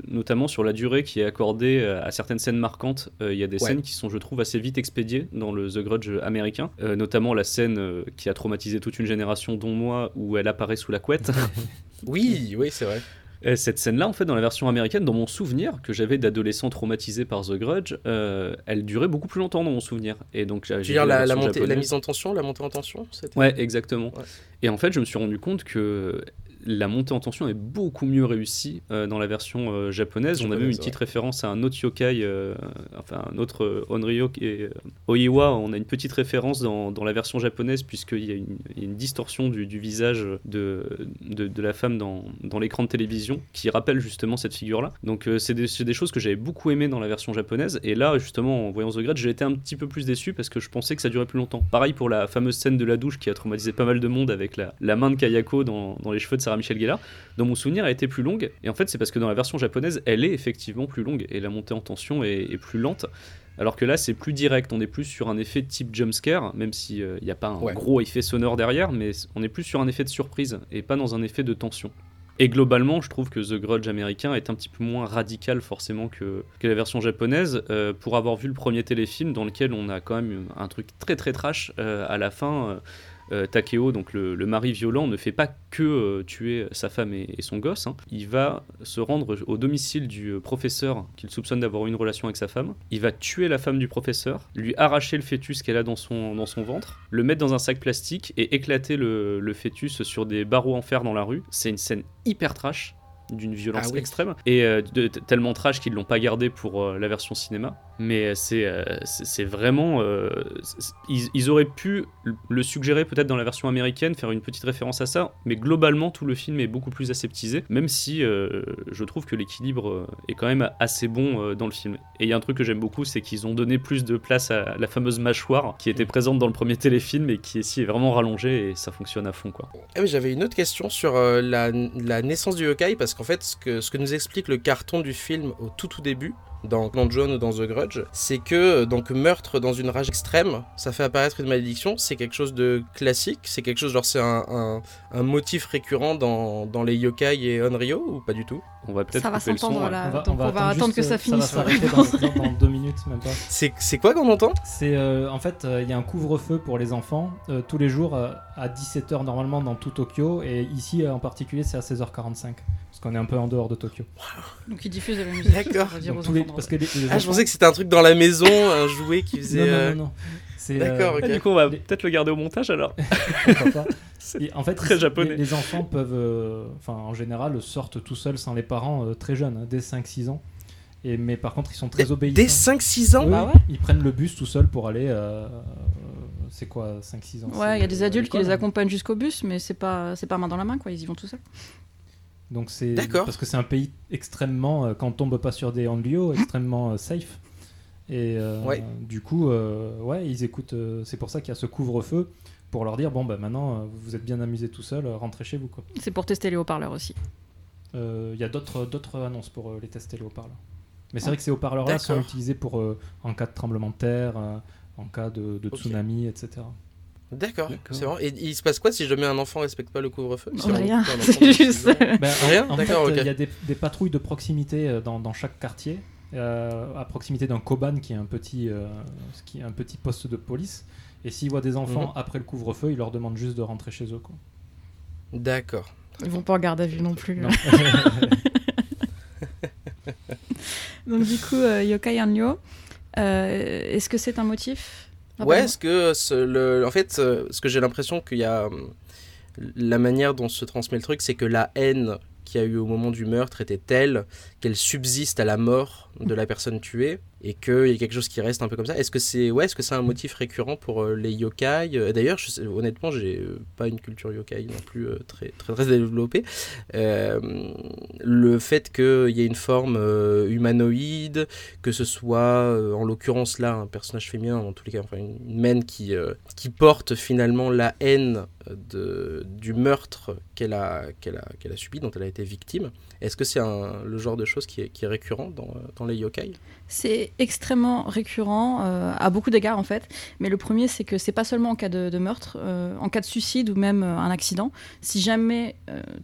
notamment sur la durée qui est accordée euh, à certaines scènes marquantes. Euh, Il y a des Ouais. scènes qui sont, je trouve, assez vite expédiées dans le The Grudge américain. Euh, notamment la scène euh, qui a traumatisé toute une génération, dont moi, où elle apparaît sous la couette. <laughs> Oui, oui, c'est vrai. Et cette scène-là, en fait, dans la version américaine, dans mon souvenir que j'avais d'adolescent traumatisé par The Grudge, euh, elle durait beaucoup plus longtemps dans mon souvenir. Et donc, j'ai Tu veux dire la, montée, la mise en tension, la montée en tension Ouais, exactement. Ouais. Et en fait, je me suis rendu compte que la montée en tension est beaucoup mieux réussie euh, dans la version euh, japonaise. On a même une petite référence à un autre yokai, euh, enfin un autre Onryo euh, Oiwa. On a une petite référence dans, dans la version japonaise puisqu'il y a une, il y a une distorsion du, du visage de, de, de la femme dans, dans l'écran de télévision qui rappelle justement cette figure-là. Donc c'est des, des choses que j'avais beaucoup aimé dans la version japonaise. Et là, justement, en voyant The Grudge, j'ai été un petit peu plus déçu parce que je pensais que ça durait plus longtemps. Pareil pour la fameuse scène de la douche qui a traumatisé pas mal de monde avec la, la main de Kayako dans, dans les cheveux de Sarah Michelle Gellar. Dans mon souvenir, elle était plus longue. Et en fait, c'est parce que dans la version japonaise, elle est effectivement plus longue et la montée en tension est, est plus lente. Alors que là, c'est plus direct. On est plus sur un effet type jumpscare, même s'il n'y a pas un Ouais. gros effet sonore derrière, mais on est plus sur un effet de surprise et pas dans un effet de tension. Et globalement, je trouve que The Grudge américain est un petit peu moins radical forcément que, que la version japonaise. euh, pour avoir vu le premier téléfilm dans lequel on a quand même un truc très très trash euh, à la fin. Euh, Takeo, donc le, mari violent, ne fait pas que euh, tuer sa femme et, son gosse. hein. Il va se rendre au domicile du euh, professeur qu'il soupçonne d'avoir une relation avec sa femme. Il va tuer la femme du professeur, lui arracher le fœtus qu'elle a dans son, dans son ventre, le mettre dans un sac plastique et éclater le, le fœtus sur des barreaux en fer dans la rue. C'est une scène hyper trash d'une violence Ah oui. extrême. Et euh, de- de- tellement trash qu'ils l'ont pas gardé pour euh, la version cinéma. Mais euh, c'est euh, c'est vraiment euh, ils, ils auraient pu le- suggérer peut-être dans la version américaine faire une petite référence à ça. Mais globalement tout le film est beaucoup plus aseptisé même si euh, je trouve que l'équilibre est quand même assez bon euh, dans le film. Et il y a un truc que j'aime beaucoup c'est qu'ils ont donné plus de place à la fameuse mâchoire qui était présente dans le premier téléfilm et qui ici est vraiment rallongée et ça fonctionne à fond quoi. Ah oui, J'avais une autre question sur euh, la, la naissance du yokai, parce qu'en fait, ce que, ce que nous explique le carton du film au tout tout début, dans Clan John ou dans The Grudge, c'est que euh, donc meurtre dans une rage extrême, ça fait apparaître une malédiction, c'est quelque chose de classique, c'est quelque chose genre c'est un, un, un motif récurrent dans, dans les yokai et Onryo ou pas du tout? On va peut-être Ça va s'entendre là. donc on va, attendre que ça euh, finisse. va la s'arrêter réponse. dans, dans- dans deux minutes, même pas. <laughs> C'est c'est quoi qu'on entend? C'est euh, en fait, euh, il y a un couvre-feu pour les enfants euh, tous les jours euh, à 17h normalement dans tout Tokyo et ici euh, en particulier c'est à 16h45 parce qu'on est un peu en dehors de Tokyo. Donc ils diffusent de la musique. D'accord. Ah, je pensais que c'était un truc dans la maison, un jouet qui faisait. non, non, euh, non, non. C'est, D'accord, euh. Ah, du coup on va Les- peut-être le garder au montage alors <laughs> pas. <laughs> Et en fait, très japonais. Les, les enfants peuvent, euh, enfin en général, sortent tout seuls sans les parents euh, très jeunes, hein, dès 5-6 ans. Et, mais par contre, ils sont très obéissants. dès 5-6 ans Oui, Bah ouais. Ils prennent le bus tout seuls pour aller. c'est quoi, 5-6 ans Ouais, il y a des adultes qui les hein. accompagnent jusqu'au bus, mais c'est pas, c'est pas main dans la main, quoi. Ils y vont tout seuls. Donc c'est parce que c'est un pays extrêmement, euh, quand on tombe pas sur des Hanlio, extrêmement euh, safe. Et euh, Ouais. du coup, euh, ouais, ils écoutent. euh, c'est pour ça qu'il y a ce couvre-feu pour leur dire bon, bah maintenant, euh, vous êtes bien amusés tout seul, euh, rentrez chez vous. quoi. C'est pour tester les haut-parleurs aussi. Euh, Il y a d'autres d'autres annonces pour euh, les tests et les haut-parleurs. Mais c'est vrai que ces haut-parleurs-là sont D'accord. utilisés pour euh, en cas de tremblement de terre, euh, en cas de, tsunami, etc. D'accord, D'accord. c'est vraiment. Et il se passe quoi si jamais un enfant respecte pas le couvre-feu Si rien. C'est <laughs> juste- Ben, Rien En fait, D'accord, ok. il y a des, des patrouilles de proximité euh, dans, dans chaque quartier, euh, à proximité d'un Koban qui est un petit, euh, qui est un petit poste de police. Et s'ils voient des enfants Mhm. après le couvre-feu, ils leur demandent juste de rentrer chez eux. D'accord. Ils vont pas en garde à vue non plus. Non. <laughs> Donc du coup, euh, Yokai Hanyo, euh, est-ce que c'est un motif? Ouais, Rappelle-moi. est-ce que ce- le, en fait, ce que j'ai l'impression qu'il y a hum, la manière dont se transmet le truc, c'est que la haine qu'il y a eu au moment du meurtre était telle qu'elle subsiste à la mort de la personne tuée et qu'il y a quelque chose qui reste un peu comme ça. Est-ce que c'est ouais, est-ce que c'est un motif récurrent pour euh, les yokai? Euh, D'ailleurs, honnêtement, j'ai euh, pas une culture yokai non plus euh, très très développée. Le fait qu'il y ait une forme humanoïde, que ce soit en l'occurrence là un personnage féminin, en tous les cas, une, une mène qui, qui porte finalement la haine de, du meurtre qu'elle a, qu'elle a, qu'elle a subi, dont elle a été victime. Est-ce que c'est le genre de choses qui est, récurrent dans, les yokai? C'est extrêmement récurrent euh, à beaucoup d'égards en fait. Mais le premier, c'est que c'est pas seulement en cas de, meurtre, euh, en cas de suicide ou même euh, un accident. Si jamais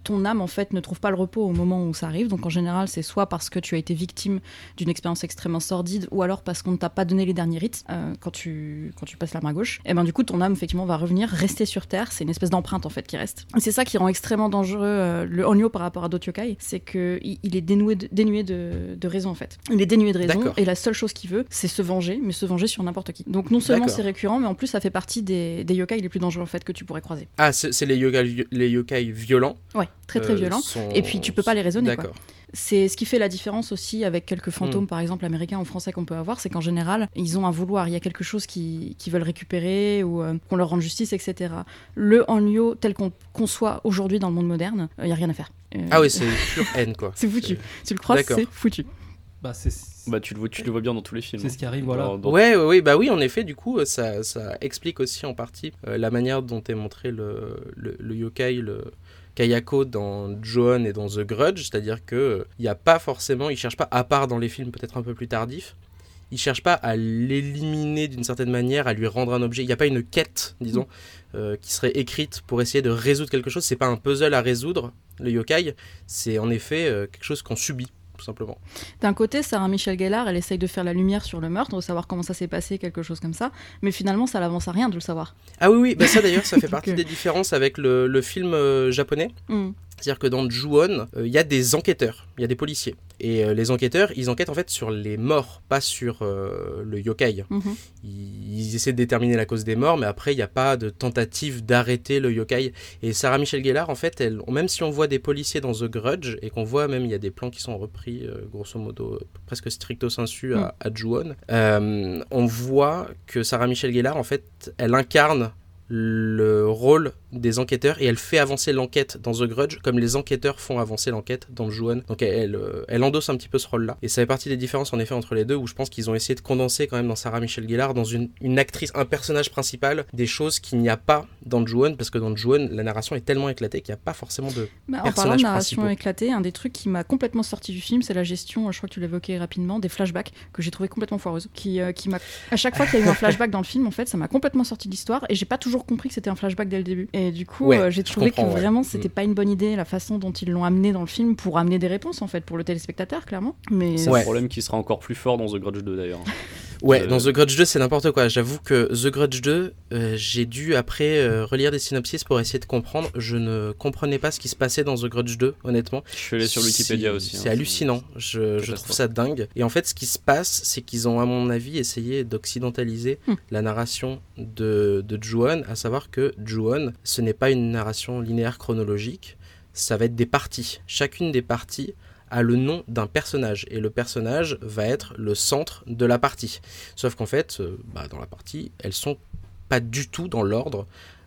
ton âme en fait ne trouve pas le repos au moment où ça arrive, donc en général c'est soit parce que tu as été victime d'une expérience extrêmement sordide, ou alors parce qu'on ne t'a pas donné les derniers rites quand tu passes la main gauche. Et ben du coup ton âme effectivement va revenir, rester sur terre. C'est une espèce d'empreinte en fait qui reste. C'est ça qui rend extrêmement dangereux le Onyo par rapport à d'autres yokai, c'est que il, est dénoué de, dénué de, de raison en fait. Il est dénué de raison et la seule chose qu'il veut, c'est se venger, mais se venger sur n'importe qui. Donc non seulement c'est récurrent, mais en plus ça fait partie des, des yokai les plus dangereux en fait que tu pourrais croiser. Ah, c'est les yokai, les yokai violents. Ouais, très très euh, violents. sont- Et puis tu peux pas les raisonner quoi. D'accord. C'est ce qui fait la différence aussi avec quelques fantômes, Mm. par exemple américains ou français qu'on peut avoir, c'est qu'en général, ils ont un vouloir, il y a quelque chose qu'ils qui veulent récupérer ou euh, qu'on leur rende justice, etc. Le Hanyo, tel qu'on conçoit aujourd'hui dans le monde moderne, il y a rien à faire. Euh, Ah oui, c'est pure <laughs> haine quoi. c'est foutu. Tu le crois, D'accord. c'est foutu. Bah, c'est Bah, tu le vois, tu le vois bien dans tous les films. c'est ce qui arrive, voilà. Dans- dans- Ouais, ouais, ouais, bah oui, en effet, du coup, euh, ça, ça explique aussi en partie euh, la manière dont est montré le, le, le yokai, le Kayako dans Joan et dans The Grudge, c'est-à-dire que il n'y a pas forcément, il cherche pas, à part dans les films peut-être un peu plus tardifs, il cherche pas à l'éliminer d'une certaine manière, à lui rendre un objet. Il n'y a pas une quête, disons, euh, qui serait écrite pour essayer de résoudre quelque chose. C'est pas un puzzle à résoudre, le yokai. C'est en effet euh, quelque chose qu'on subit, tout simplement. D'un côté, Sarah Michel Gellar, elle essaye de faire la lumière sur le meurtre, de savoir comment ça s'est passé, quelque chose comme ça, mais finalement, ça l'avance à rien de le savoir. Ah oui, oui, bah ça d'ailleurs, ça fait <laughs> partie des différences avec le, le film euh, japonais. Mm. C'est-à-dire que dans Ju-On, euh, il y a des enquêteurs, il y a des policiers. Et euh, les enquêteurs, ils enquêtent en fait sur les morts, pas sur euh, le yokai. Mhm. Ils, ils essaient de déterminer la cause des morts, mais après, il n'y a pas de tentative d'arrêter le yokai. Et Sarah Michelle Gellar, en fait, elle, même si on voit des policiers dans The Grudge, et qu'on voit même, il y a des plans qui sont repris, grosso modo, presque stricto sensu à, à Ju-On, euh, on voit que Sarah Michelle Gellar, en fait, elle incarne le rôle des enquêteurs et elle fait avancer l'enquête dans The Grudge comme les enquêteurs font avancer l'enquête dans Ju-On. Donc elle, elle, euh, elle endosse un petit peu ce rôle-là. Et ça fait partie des différences en effet entre les deux où je pense qu'ils ont essayé de condenser quand même dans Sarah Michelle Gellar dans une, une actrice, un personnage principal, des choses qu'il n'y a pas dans Ju-On parce que dans Ju-On la narration est tellement éclatée qu'il n'y a pas forcément de... Bah, en parlant de narration principaux. éclatée, un des trucs qui m'a complètement sorti du film, c'est la gestion, je crois que tu l'évoquais rapidement, des flashbacks que j'ai trouvé complètement foireuse. Qui, euh, qui m'a... À chaque fois qu'il y a eu un <laughs> flashback dans le film, en fait, ça m'a complètement sorti de l'histoire et j'ai pas toujours compris que c'était un flashback dès le début. Et du coup, Ouais, euh, j'ai trouvé que ouais. vraiment c'était Mm. pas une bonne idée la façon dont ils l'ont amené dans le film pour amener des réponses en fait pour le téléspectateur, clairement. Mais C'est Ouais. un problème qui sera encore plus fort dans The Grudge 2 d'ailleurs. <laughs> Ouais, Euh, dans The Grudge 2 c'est n'importe quoi. J'avoue que The Grudge 2, euh, j'ai dû après euh, relire des synopsis pour essayer de comprendre. Je ne comprenais pas ce qui se passait dans The Grudge 2, honnêtement. Je suis allé sur Wikipédia C'est- aussi. hein, C'est hallucinant. Je, je trouve ça dingue. Et en fait, ce qui se passe, c'est qu'ils ont, à mon avis, essayé d'occidentaliser Hmm. la narration de, de Ju-On, à savoir que Ju-On, ce n'est pas une narration linéaire chronologique, ça va être des parties. Chacune des parties a le nom d'un personnage et le personnage va être le centre de la partie. Sauf qu'en fait, euh, bah, dans la partie, elles sont pas du tout dans l'ordre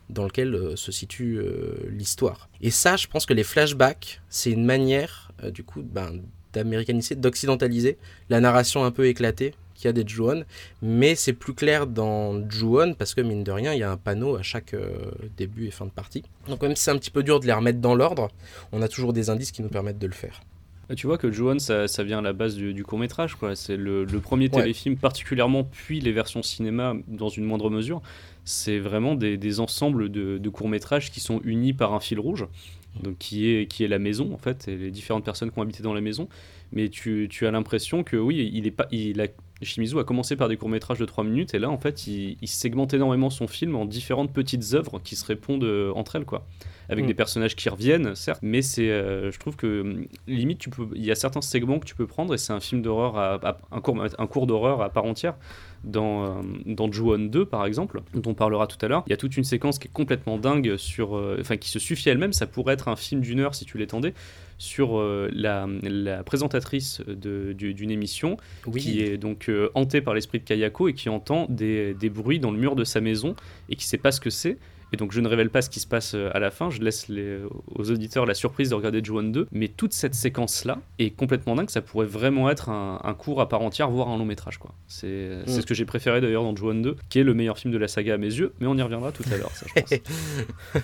dans lequel euh, se situe euh, l'histoire. Et ça, je pense que les flashbacks, c'est une manière, du coup, ben, d'américaniser, d'occidentaliser la narration un peu éclatée qu'il y a des Ju-On, mais c'est plus clair dans Ju-On parce que mine de rien, il y a un panneau à chaque début et fin de partie. Donc même si c'est un petit peu dur de les remettre dans l'ordre, on a toujours des indices qui nous permettent de le faire. Ah, Tu vois que Johan, ça, ça vient à la base du, court métrage. C'est le, le premier Ouais. téléfilm, particulièrement, puis les versions cinéma dans une moindre mesure. C'est vraiment des, des ensembles de, de courts métrages qui sont unis par un fil rouge, donc qui est, qui est la maison en fait, et les différentes personnes qui ont habité dans la maison. Mais tu, tu as l'impression que oui, il est pas, il a, Shimizu a commencé par des courts métrages de 3 minutes, et là en fait, il, il segmente énormément son film en différentes petites œuvres qui se répondent euh, entre elles, quoi avec Mm. des personnages qui reviennent, certes, mais c'est, euh, je trouve que hum, limite, tu peux, il y a certains segments que tu peux prendre et c'est un film d'horreur, à, à- un cours, un cours d'horreur à part entière. Dans, euh, dans Ju-On 2, par exemple, dont on parlera tout à l'heure, il y a toute une séquence qui est complètement dingue sur, euh, enfin, qui se suffit elle-même. Ça pourrait être un film d'une heure si tu l'étendais sur la, la présentatrice d'une émission qui est donc hantée par l'esprit de Kayako et qui entend des, des bruits dans le mur de sa maison et qui sait pas ce que c'est. Et donc je ne révèle pas ce qui se passe euh, à la fin, je laisse les- aux auditeurs la surprise de regarder Ju-On 2, mais toute cette séquence-là est complètement dingue, ça pourrait vraiment être un, un cours à part entière, voire un long métrage. quoi. C'est c'est Mm. ce que j'ai préféré d'ailleurs dans Ju-On 2, qui est le meilleur film de la saga à mes yeux, mais on y reviendra tout à l'heure, ça je pense. <laughs>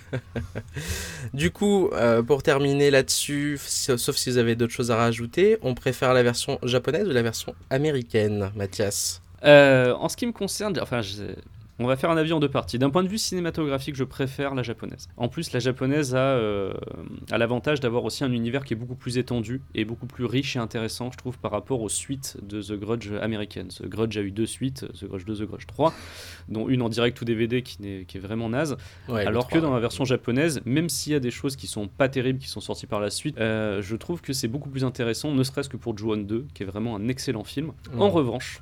Du coup, euh, pour terminer là-dessus, sauf si vous avez d'autres choses à rajouter, on préfère la version japonaise ou la version américaine, Mathias? Euh, en ce qui me concerne, enfin, je- on va faire un avis en deux parties. D'un point de vue cinématographique, je préfère la japonaise. En plus, la japonaise a, euh, a l'avantage d'avoir aussi un univers qui est beaucoup plus étendu et beaucoup plus riche et intéressant, je trouve, par rapport aux suites de The Grudge américaine. The Grudge a eu deux suites, The Grudge 2, The Grudge 3, dont une en direct ou DVD qui, est vraiment naze. Ouais, Alors 3, que dans la version japonaise, même s'il y a des choses qui sont pas terribles qui sont sorties par la suite, euh, je trouve que c'est beaucoup plus intéressant, ne serait-ce que pour Ju-On 2, qui est vraiment un excellent film. En revanche,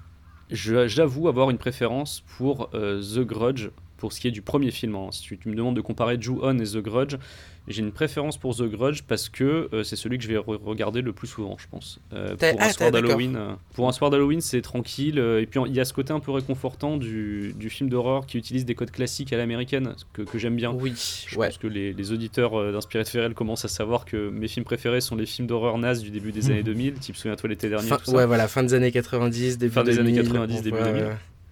j'avoue avoir une préférence pour euh, The Grudge pour ce qui est du premier film. hein. Si tu, me demandes de comparer Ju-On et The Grudge, j'ai une préférence pour The Grudge parce que euh, c'est celui que je vais re- regarder le plus souvent, je pense. Euh, pour, ah, un t'as- soir d'Halloween, euh, pour un soir d'Halloween, c'est tranquille. et puis il y a ce côté un peu réconfortant du, du film d'horreur qui utilise des codes classiques à l'américaine, que, que j'aime bien. Oui, Je ouais. pense que les, les auditeurs d'Inspiré de Ferrel commencent à savoir que mes films préférés sont les films d'horreur nazes du début des années 2000, type Souviens-toi l'été dernier. Fin, tout ça. ouais, voilà, fin des années 90, début Fin des années 2000, 90, début ouais, 2000.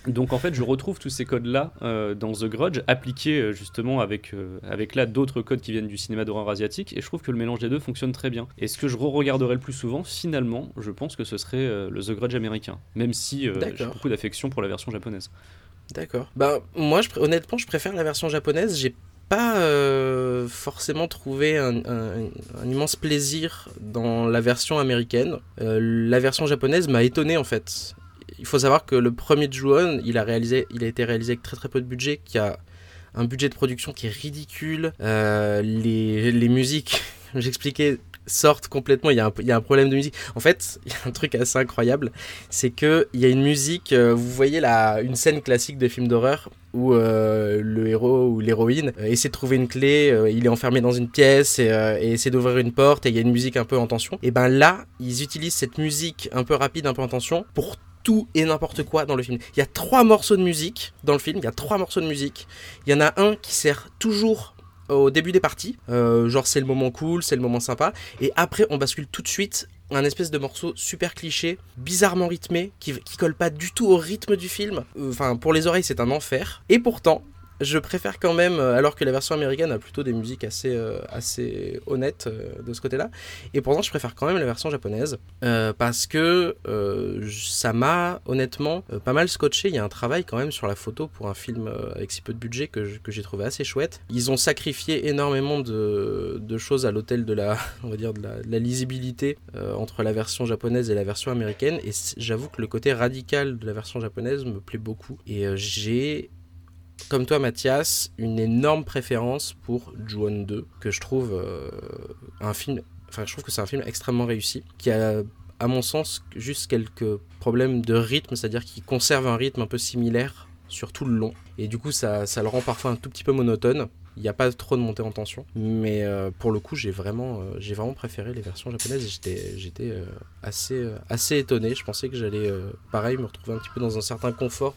Donc en fait, je retrouve tous ces codes-là euh, dans The Grudge, appliqués euh, justement avec, euh, avec là d'autres codes qui viennent du cinéma d'horreur asiatique, et je trouve que le mélange des deux fonctionne très bien. Et ce que je re-regarderai le plus souvent, finalement, je pense que ce serait le The Grudge américain, même si j'ai beaucoup d'affection pour la version japonaise. D'accord. Bah, moi, je, honnêtement, je préfère la version japonaise. J'ai pas forcément trouvé un, un- un immense plaisir dans la version américaine. La version japonaise m'a étonné en fait. Il faut savoir que le premier Ju-On, il a réalisé, il a été réalisé avec très très peu de budget, qui a un budget de production qui est ridicule. Euh, les, les musiques, <laughs> j'expliquais, sortent complètement. Il y, a un, il y a un problème de musique. En fait, <laughs> il y a un truc assez incroyable, c'est que il y a une musique. euh, vous voyez la, une scène classique de film d'horreur où euh, le héros ou l'héroïne essaie de trouver une clé. il est enfermé dans une pièce et, et essaie d'ouvrir une porte et il y a une musique un peu en tension. Et ben là, ils utilisent cette musique un peu rapide, un peu en tension pour tout et n'importe quoi dans le film. Il y a trois morceaux de musique dans le film, il y a trois morceaux de musique. Il y en a un qui sert toujours au début des parties, euh, genre c'est le moment cool, c'est le moment sympa, et après on bascule tout de suite un espèce de morceau super cliché, bizarrement rythmé, qui, qui colle pas du tout au rythme du film. Euh, Enfin, pour les oreilles c'est un enfer. Et pourtant, je préfère quand même, euh, alors que la version américaine a plutôt des musiques assez, euh, assez honnêtes euh, de ce côté-là, et pourtant je préfère quand même la version japonaise, parce que ça m'a honnêtement pas mal scotché. Il y a un travail quand même sur la photo pour un film avec si peu de budget que que j'ai trouvé assez chouette. Ils ont sacrifié énormément de, de choses à l'hôtel de la, <laughs> on va dire, de la, lisibilité entre la version japonaise et la version américaine, et j'avoue que le côté radical de la version japonaise me plaît beaucoup. Et j'ai comme toi Mathias, une énorme préférence pour Ju-On 2, que je trouve euh, un film, enfin je trouve que c'est un film extrêmement réussi, qui a à mon sens juste quelques problèmes de rythme, c'est-à-dire qu'il conserve un rythme un peu similaire sur tout le long, et du coup ça, ça le rend parfois un tout petit peu monotone. Il n'y a pas trop de montée en tension, mais euh, pour le coup j'ai vraiment, euh, j'ai vraiment préféré les versions japonaises j'étais, j'étais assez, assez étonné. Je pensais que j'allais pareil me retrouver un petit peu dans un certain confort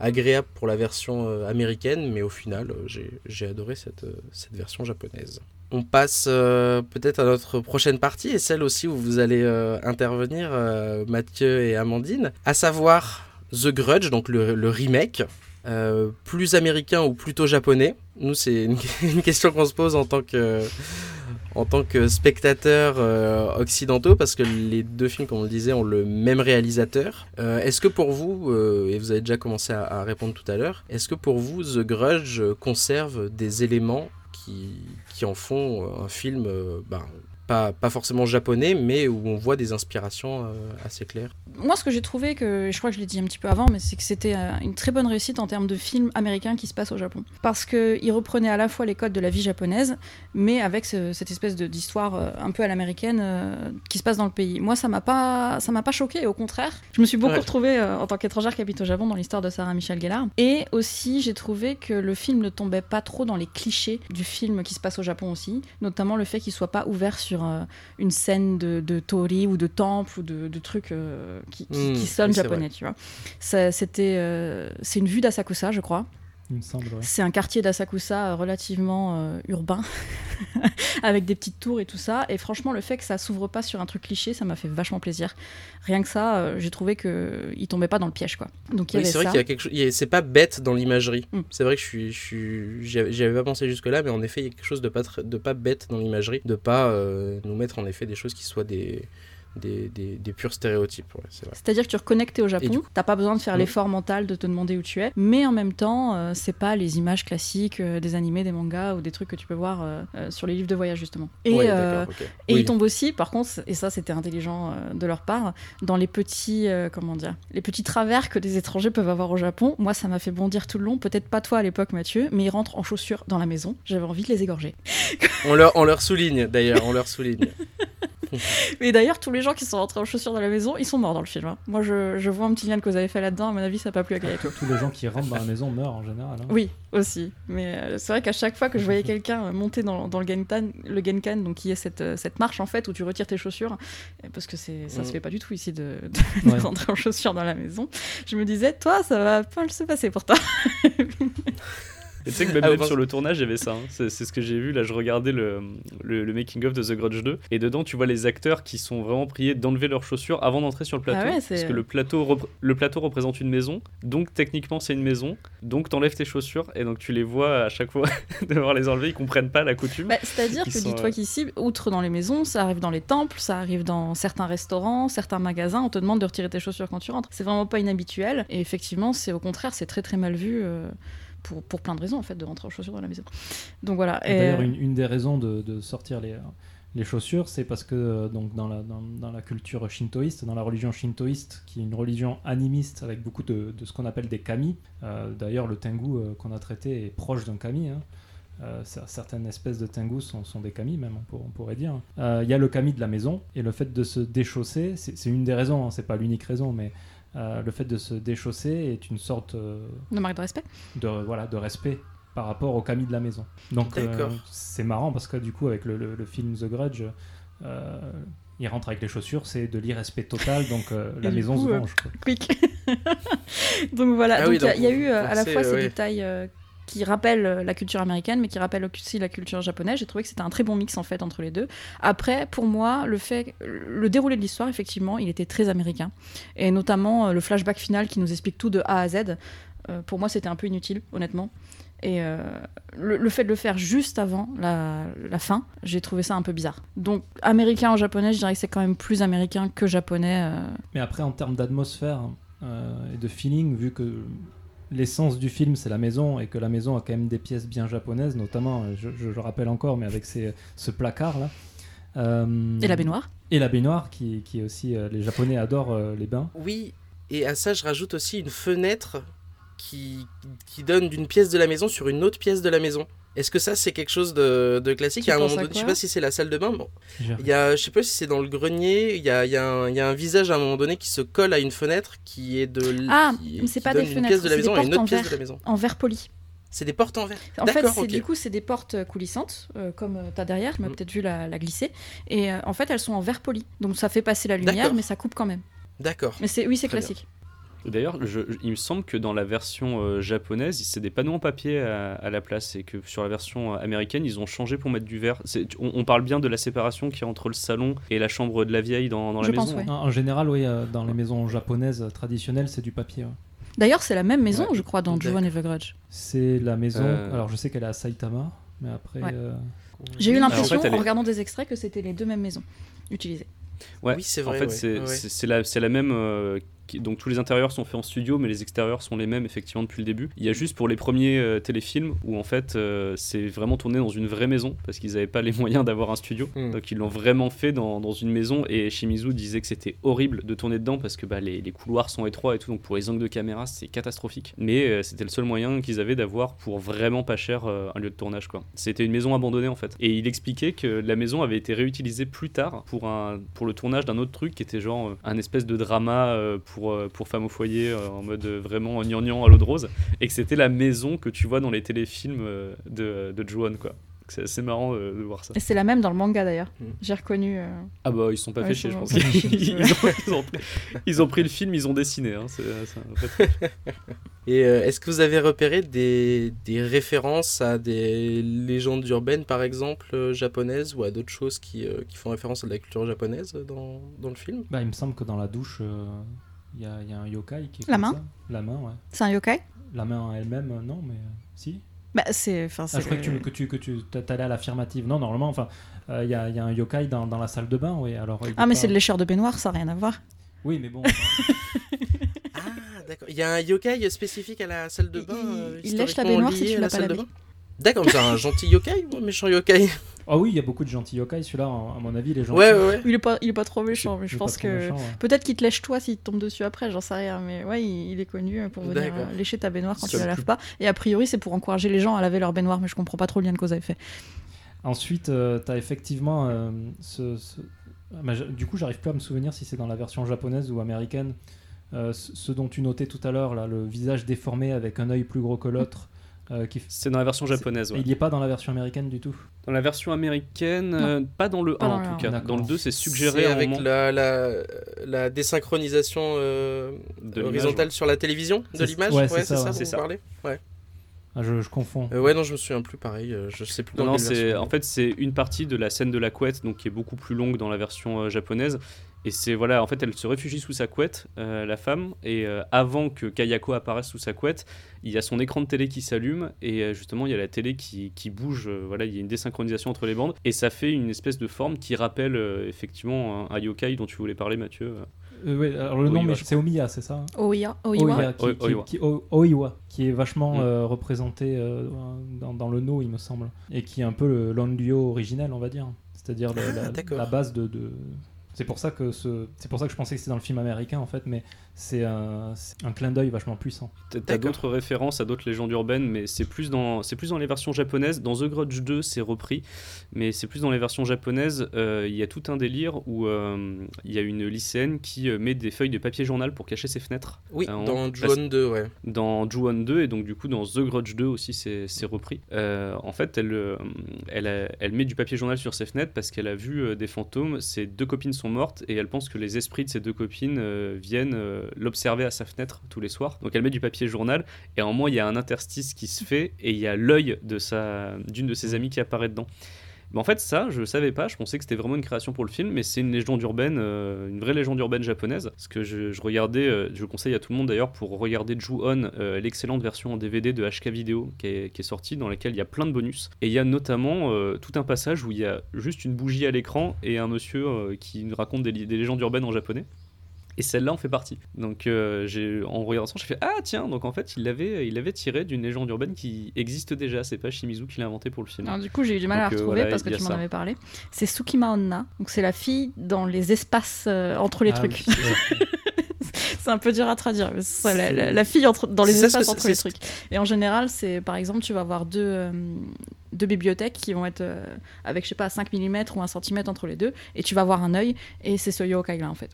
agréable pour la version euh, américaine, mais au final, euh, j'ai adoré cette, euh, cette version japonaise. On passe peut-être à notre prochaine partie et celle aussi où vous allez intervenir, Mathieu et Amandine, à savoir The Grudge, donc le, le remake. Plus américain ou plutôt japonais Nous, c'est une <laughs> question qu'on se pose en tant que, en tant que spectateurs euh, occidentaux, parce que les deux films, comme on le disait, ont le même réalisateur. Euh, est-ce que pour vous, euh, et vous avez déjà commencé à, répondre tout à l'heure, est-ce que pour vous, The Grudge conserve des éléments qui, qui en font euh, un film, ben, pas, pas forcément japonais, mais où on voit des inspirations euh, assez claires Moi, ce que j'ai trouvé, que je crois que je l'ai dit un petit peu avant, mais c'est que c'était euh, une très bonne réussite en termes de film américain qui se passe au Japon. Parce qu'il reprenait à la fois les codes de la vie japonaise, mais avec ce- cette espèce d'histoire euh, un peu à l'américaine euh, qui se passe dans le pays. Moi, ça m'a pas, ça m'a pas choqué, au contraire. Je me suis beaucoup Ouais. retrouvée euh, en tant qu'étrangère qui habite au Japon dans l'histoire de Sarah Michelle Gellar. Et aussi, j'ai trouvé que le film ne tombait pas trop dans les clichés du film qui se passe au Japon aussi, notamment le fait qu'il soit pas ouvert sur euh, une scène de, de tori ou de temple ou de, de trucs euh, qui, qui, Mm, qui sonnent japonais, tu vois. C'était, euh, c'est une vue d'Asakusa, je crois. Ouais. C'est un quartier d'Asakusa euh, relativement euh, urbain, <laughs> avec des petites tours et tout ça. Et franchement, le fait que ça s'ouvre pas sur un truc cliché, ça m'a fait vachement plaisir. Rien que ça, euh, j'ai trouvé que il tombait pas dans le piège, quoi. Donc il y Oui, avait c'est vrai qu'il y a quelque chose. C'est pas bête dans l'imagerie. Mm. C'est vrai que je suis, je suis, j'y avais j'y avais pas pensé jusque là, mais en effet, il y a quelque chose de pas, tr- de pas bête dans l'imagerie, de pas euh, nous mettre en effet des choses qui soient des, des, des, des purs stéréotypes. ouais. C'est-à-dire que tu reconnectes au Japon, t'as pas besoin de faire l'effort mental de te demander où tu es, mais en même temps, euh, c'est pas les images classiques euh, des animés, des mangas ou des trucs que tu peux voir euh, euh, sur les livres de voyage justement. Et, Ouais, euh, d'accord, ok. et Oui. il tombe aussi, par contre, et ça c'était intelligent de leur part, dans les petits, comment dire, les petits travers que des étrangers peuvent avoir au Japon. Moi, ça m'a fait bondir tout le long. Peut-être pas toi à l'époque, Mathieu, mais ils rentrent en chaussures dans la maison. J'avais envie de les égorger. On leur, on leur souligne d'ailleurs, on leur souligne. <laughs> <laughs> Et d'ailleurs, tous les gens qui sont rentrés en chaussures dans la maison, ils sont morts dans le film. hein. Moi, je, je vois un petit lien que vous avez fait là-dedans. À mon avis, ça n'a pas plu à Kayato. Tous les gens qui rentrent dans la maison meurent en général. hein. Oui, aussi. Mais euh, c'est vrai qu'à chaque fois que je voyais quelqu'un euh, monter dans, dans le genkan, le genkan, donc qui est cette, euh, cette marche en fait où tu retires tes chaussures, parce que c'est ça se Mm. fait pas du tout ici de, de- <laughs> de Ouais. rentrer en chaussures dans la maison. Je me disais, toi, ça va pas se passer pour toi. Et tu sais que même, Ah, même sur le tournage, il y avait ça. hein. C'est ce que j'ai vu. Là, je regardais le, le, le making-of de The Grudge 2. Et dedans, tu vois les acteurs qui sont vraiment priés d'enlever leurs chaussures avant d'entrer sur le plateau. Ah ouais, c'est- parce que le plateau, le plateau représente une maison. Donc, techniquement, c'est une maison. Donc, t'enlèves tes chaussures. Et donc, tu les vois à chaque fois <laughs> devoir les enlever. Ils comprennent pas la coutume. Bah, C'est-à-dire que dis-toi euh, qu'ici, outre dans les maisons, ça arrive dans les temples, ça arrive dans certains restaurants, certains magasins, on te demande de retirer tes chaussures quand tu rentres. C'est vraiment pas inhabituel. Et effectivement, c'est au contraire, c'est très très mal vu. euh, pour, pour plein de raisons en fait de rentrer en chaussures dans la maison donc voilà D'ailleurs, euh, une, une des raisons de, de sortir les, les chaussures, c'est parce que euh, donc, dans, la, dans, dans la culture shintoïste, dans la religion shintoïste, qui est une religion animiste avec beaucoup de, de ce qu'on appelle des kami, euh, d'ailleurs le tengu euh, qu'on a traité est proche d'un kami, hein. Euh, cer- certaines espèces de tengu sont, sont des kami même, on, pour- on pourrait dire. Il y a le kami de la maison, et le fait de se déchausser, c'est c'est une des raisons, hein, c'est pas l'unique raison, mais euh, le fait de se déchausser est une sorte... euh, de marque de respect de, voilà, de respect par rapport au Camille de la maison. Donc euh, c'est marrant parce que du coup avec le, le- le film The Grudge, euh, il rentre avec les chaussures, c'est de l'irrespect total, donc euh, <laughs> la maison coup, se euh, venge. quoi. quick. <laughs> donc voilà, Ah donc oui, il y a- y, eu euh, à la fois ces ouais. détails euh, qui rappellent euh, la culture américaine, mais qui rappellent aussi la culture japonaise. J'ai trouvé que c'était un très bon mix en fait entre les deux. Après, pour moi, le fait, le déroulé de l'histoire, effectivement, il était très américain, et notamment euh, le flashback final qui nous explique tout de A à Z. euh, pour moi, c'était un peu inutile, honnêtement. Et le, fait de le faire juste avant la, fin, j'ai trouvé ça un peu bizarre. Donc, américain en japonais, je dirais que c'est quand même plus américain que japonais. Mais après en termes d'atmosphère euh, et de feeling, vu que l'essence du film c'est la maison et que la maison a quand même des pièces bien japonaises, notamment, euh, je, je le rappelle encore, mais avec ces, ce placard là. Euh, Et la baignoire. Et la baignoire qui, qui est aussi, euh, les Japonais adorent euh, les bains. Oui, et à ça, je rajoute aussi une fenêtre qui, qui donne d'une pièce de la maison sur une autre pièce de la maison. Est-ce que ça, c'est quelque chose de, de classique? Tu À un penses moment à donné, je sais pas si c'est la salle de bain. Bon, il y a, je sais pas si c'est dans le grenier. Il y a, il y, a un- il y a un visage à un moment donné qui se colle à une fenêtre qui est de. l- Ah, c'est pas des une pièce fenêtres, de la c'est des maison à une portes autre en pièce de verre. la maison. en verre poli. C'est des portes en verre. En fait, du coup, c'est des portes euh, coulissantes, euh, comme tu as derrière, tu m'as Mm. peut-être vu la, la glisser. Et euh, en fait, elles sont en verre poli. Donc ça fait passer la lumière, mais ça coupe quand même. D'accord. Mais c'est oui, c'est bien. D'ailleurs, il me semble que dans la version euh, japonaise, c'est des panneaux en papier à, à la place et que sur la version euh, américaine, ils ont changé pour mettre du verre. On, on parle bien de la séparation qui est entre le salon et la chambre de la vieille dans, dans la Je maison. pense, ouais. hein. En en général, oui, euh, dans les maisons japonaises traditionnelles, c'est du papier. ouais. D'ailleurs, c'est la même maison, Ouais. je crois, dans Ju-On Never Grudge. C'est la maison. Euh. Alors, je sais qu'elle est à Saitama, mais après. Ouais. euh, J'ai eu en l'impression, fait, en regardant des extraits, que c'était les deux mêmes maisons utilisées. Ouais, Oui, c'est En vrai, fait, ouais. c'est Ouais, la, même. euh, qui- donc tous les intérieurs sont faits en studio, mais les extérieurs sont les mêmes effectivement depuis le début. Il y a juste pour les premiers euh, téléfilms où en fait euh, c'est vraiment tourné dans une vraie maison parce qu'ils n'avaient pas les <laughs> moyens d'avoir un studio. Mm. Donc ils l'ont vraiment fait dans, dans une maison et Shimizu disait que c'était horrible de tourner dedans parce que bah, les, les couloirs sont étroits et tout. Donc pour les angles de caméra c'est catastrophique. Mais euh, c'était le seul moyen qu'ils avaient d'avoir pour vraiment pas cher un lieu de tournage quoi. C'était une maison abandonnée en fait. Et il expliquait que la maison avait été réutilisée plus tard pour, un, pour le tournage d'un autre truc qui était genre un espèce de drama euh, pour, euh, pour femmes au foyer euh, en mode euh, vraiment gnangnan à l'eau de rose et que c'était la maison que tu vois dans les téléfilms euh, de, de Ju-On, quoi. C'est assez marrant euh, de voir ça. Et c'est la même dans le manga d'ailleurs. Mm. J'ai reconnu. euh, Ah bah ils sont pas Ouais, fait ils chier je pense. <laughs> ils, ont, ils ont pris, ils ont pris le film, ils ont dessiné. Hein. C'est, c'est un vrai truc. <laughs> Et euh, est-ce que vous avez repéré des, des références à des légendes urbaines, par exemple, euh, japonaises, ou à d'autres choses qui, euh, qui font référence à de la culture japonaise dans, dans le film? Bah, il me semble que dans la douche, euh, il y, a, y a un yokai qui est La comme main ça. La main, ouais. C'est un yokai La main en elle-même, euh, non, mais euh, si. Bah, c'est. Enfin, Ah, c'est je crois que tu, que tu, que tu t'allais à l'affirmative. Non, normalement, enfin, euh, il y, a, y a un yokai dans, dans la salle de bain, oui. Alors, il est Ah, mais pas- c'est le lécheur de baignoire, ça n'a rien à voir. Oui, mais bon. enfin, <laughs> Ah, d'accord. Il y a un yokai spécifique à la salle de Il- bain il- euh, il lèche la historiquement baignoire si lié tu à l'as la pas salle de lavé. bain? D'accord, mais c'est un gentil yokai ou un méchant yokai Ah oui, il y a beaucoup de gentils yokai. Celui-là, en- à mon avis, les gens. Ouais, ouais, ouais. Il est pas, il est pas trop méchant, mais je pense que. méchant, ouais. Peut-être qu'il te lèche toi s'il te tombe dessus après, j'en sais rien. Mais ouais, il, il est connu pour venir euh, lécher ta baignoire quand tu la laves pas. Et a priori, c'est pour encourager les gens à laver leur baignoire, mais je comprends pas trop le lien de cause à effet. Ensuite, tu as effectivement euh, ce. ce- ah, du coup, j'arrive plus à me souvenir si c'est dans la version japonaise ou américaine. Euh, ce ce dont tu notais tout à l'heure, là, le visage déformé avec un œil plus gros que l'autre. Euh, qui... C'est dans la version japonaise. ouais. Il n'y est pas dans la version américaine du tout. Dans la version américaine, euh, pas dans le Pas 1 dans en tout 1. cas. Dans le 2, c'est suggéré avec moment la, la, la désynchronisation euh, de horizontale sur la télévision de l'image ouais, c'est c'est ça, ça, vous ça. parlez ouais. Ah, je, je confonds. Euh, ouais, non, je me souviens plus pareil. je sais plus dans Non, c'est version. en fait c'est une partie de la scène de la couette, donc qui est beaucoup plus longue dans la version euh, japonaise. Et c'est voilà, en fait, elle se réfugie sous sa couette, euh, la femme, et euh, avant que Kayako apparaisse sous sa couette, il y a son écran de télé qui s'allume, et euh, justement, il y a la télé qui, qui bouge. euh, voilà, il y a une désynchronisation entre les bandes, et ça fait une espèce de forme qui rappelle euh, effectivement un, un yokai dont tu voulais parler, Mathieu. Euh, ouais, alors le nom, Oiwa, mais je c'est Omiya, c'est ça hein? Oiwa, Oiwa. Oiwa, qui, Oi- qui- Oiwa. qui- O- Oiwa, qui est vachement Mm. euh, représenté euh, dans, dans le no, il me semble, et qui est un peu le l'Onryo originel, on va dire. C'est-à-dire Ah, la, d'accord. la base de. de- C'est pour ça que ce, c'est pour ça que je pensais que c'était dans le film américain en fait, mais c'est un, un clin d'œil vachement puissant. T'as d'autres références à d'autres légendes urbaines, mais c'est plus dans c'est plus dans les versions japonaises. Dans The Grudge 2, c'est repris, mais c'est plus dans les versions japonaises. euh, Il y a tout un délire où euh, il y a une lycéenne qui euh, met des feuilles de papier journal pour cacher ses fenêtres. Oui, Euh, dans Ju-On 2, ouais. dans Ju-On 2 et donc du coup dans The Grudge 2 aussi c'est c'est repris. Euh, en fait elle, elle, a- elle met du papier journal sur ses fenêtres parce qu'elle a vu des fantômes, ses deux copines sont mortes et elle pense que les esprits de ses deux copines euh, viennent euh, l'observer à sa fenêtre tous les soirs. Donc elle met du papier journal et à un moment il y a un interstice qui se fait et il y a l'œil de sa d'une de ses amies qui apparaît dedans. Mais en fait, ça, je savais pas. Je pensais que c'était vraiment une création pour le film, mais c'est une légende urbaine, euh, une vraie légende urbaine japonaise. Parce que je, regardais, euh, je conseille à tout le monde d'ailleurs pour regarder Ju-On, euh, l'excellente version en DVD de HK Video qui est, sortie, dans laquelle il y a plein de bonus. Et il y a notamment tout un passage où il y a juste une bougie à l'écran et un monsieur qui raconte des légendes urbaines en japonais. Et celle-là en fait partie. Donc euh, j'ai en regardant ça, j'ai fait ah tiens donc en fait il l'avait il l'avait tiré d'une légende urbaine qui existe déjà. C'est pas Shimizu qui l'a inventé pour le film. Alors, du coup, j'ai eu du mal à la euh, retrouver voilà, parce que tu m'en avais parlé. C'est Tsukima Onna. Donc, c'est la fille dans les espaces euh, entre les Ah trucs. oui, c'est <laughs> un peu dur à traduire. mais ça, la, la- la fille entre, dans les espaces entre les trucs. Et en général, c'est par exemple, tu vas avoir deux, euh, deux bibliothèques qui vont être euh, avec, je sais pas, 5 mm ou 1 cm entre les deux, et tu vas voir un œil, et c'est ce yokai là en fait.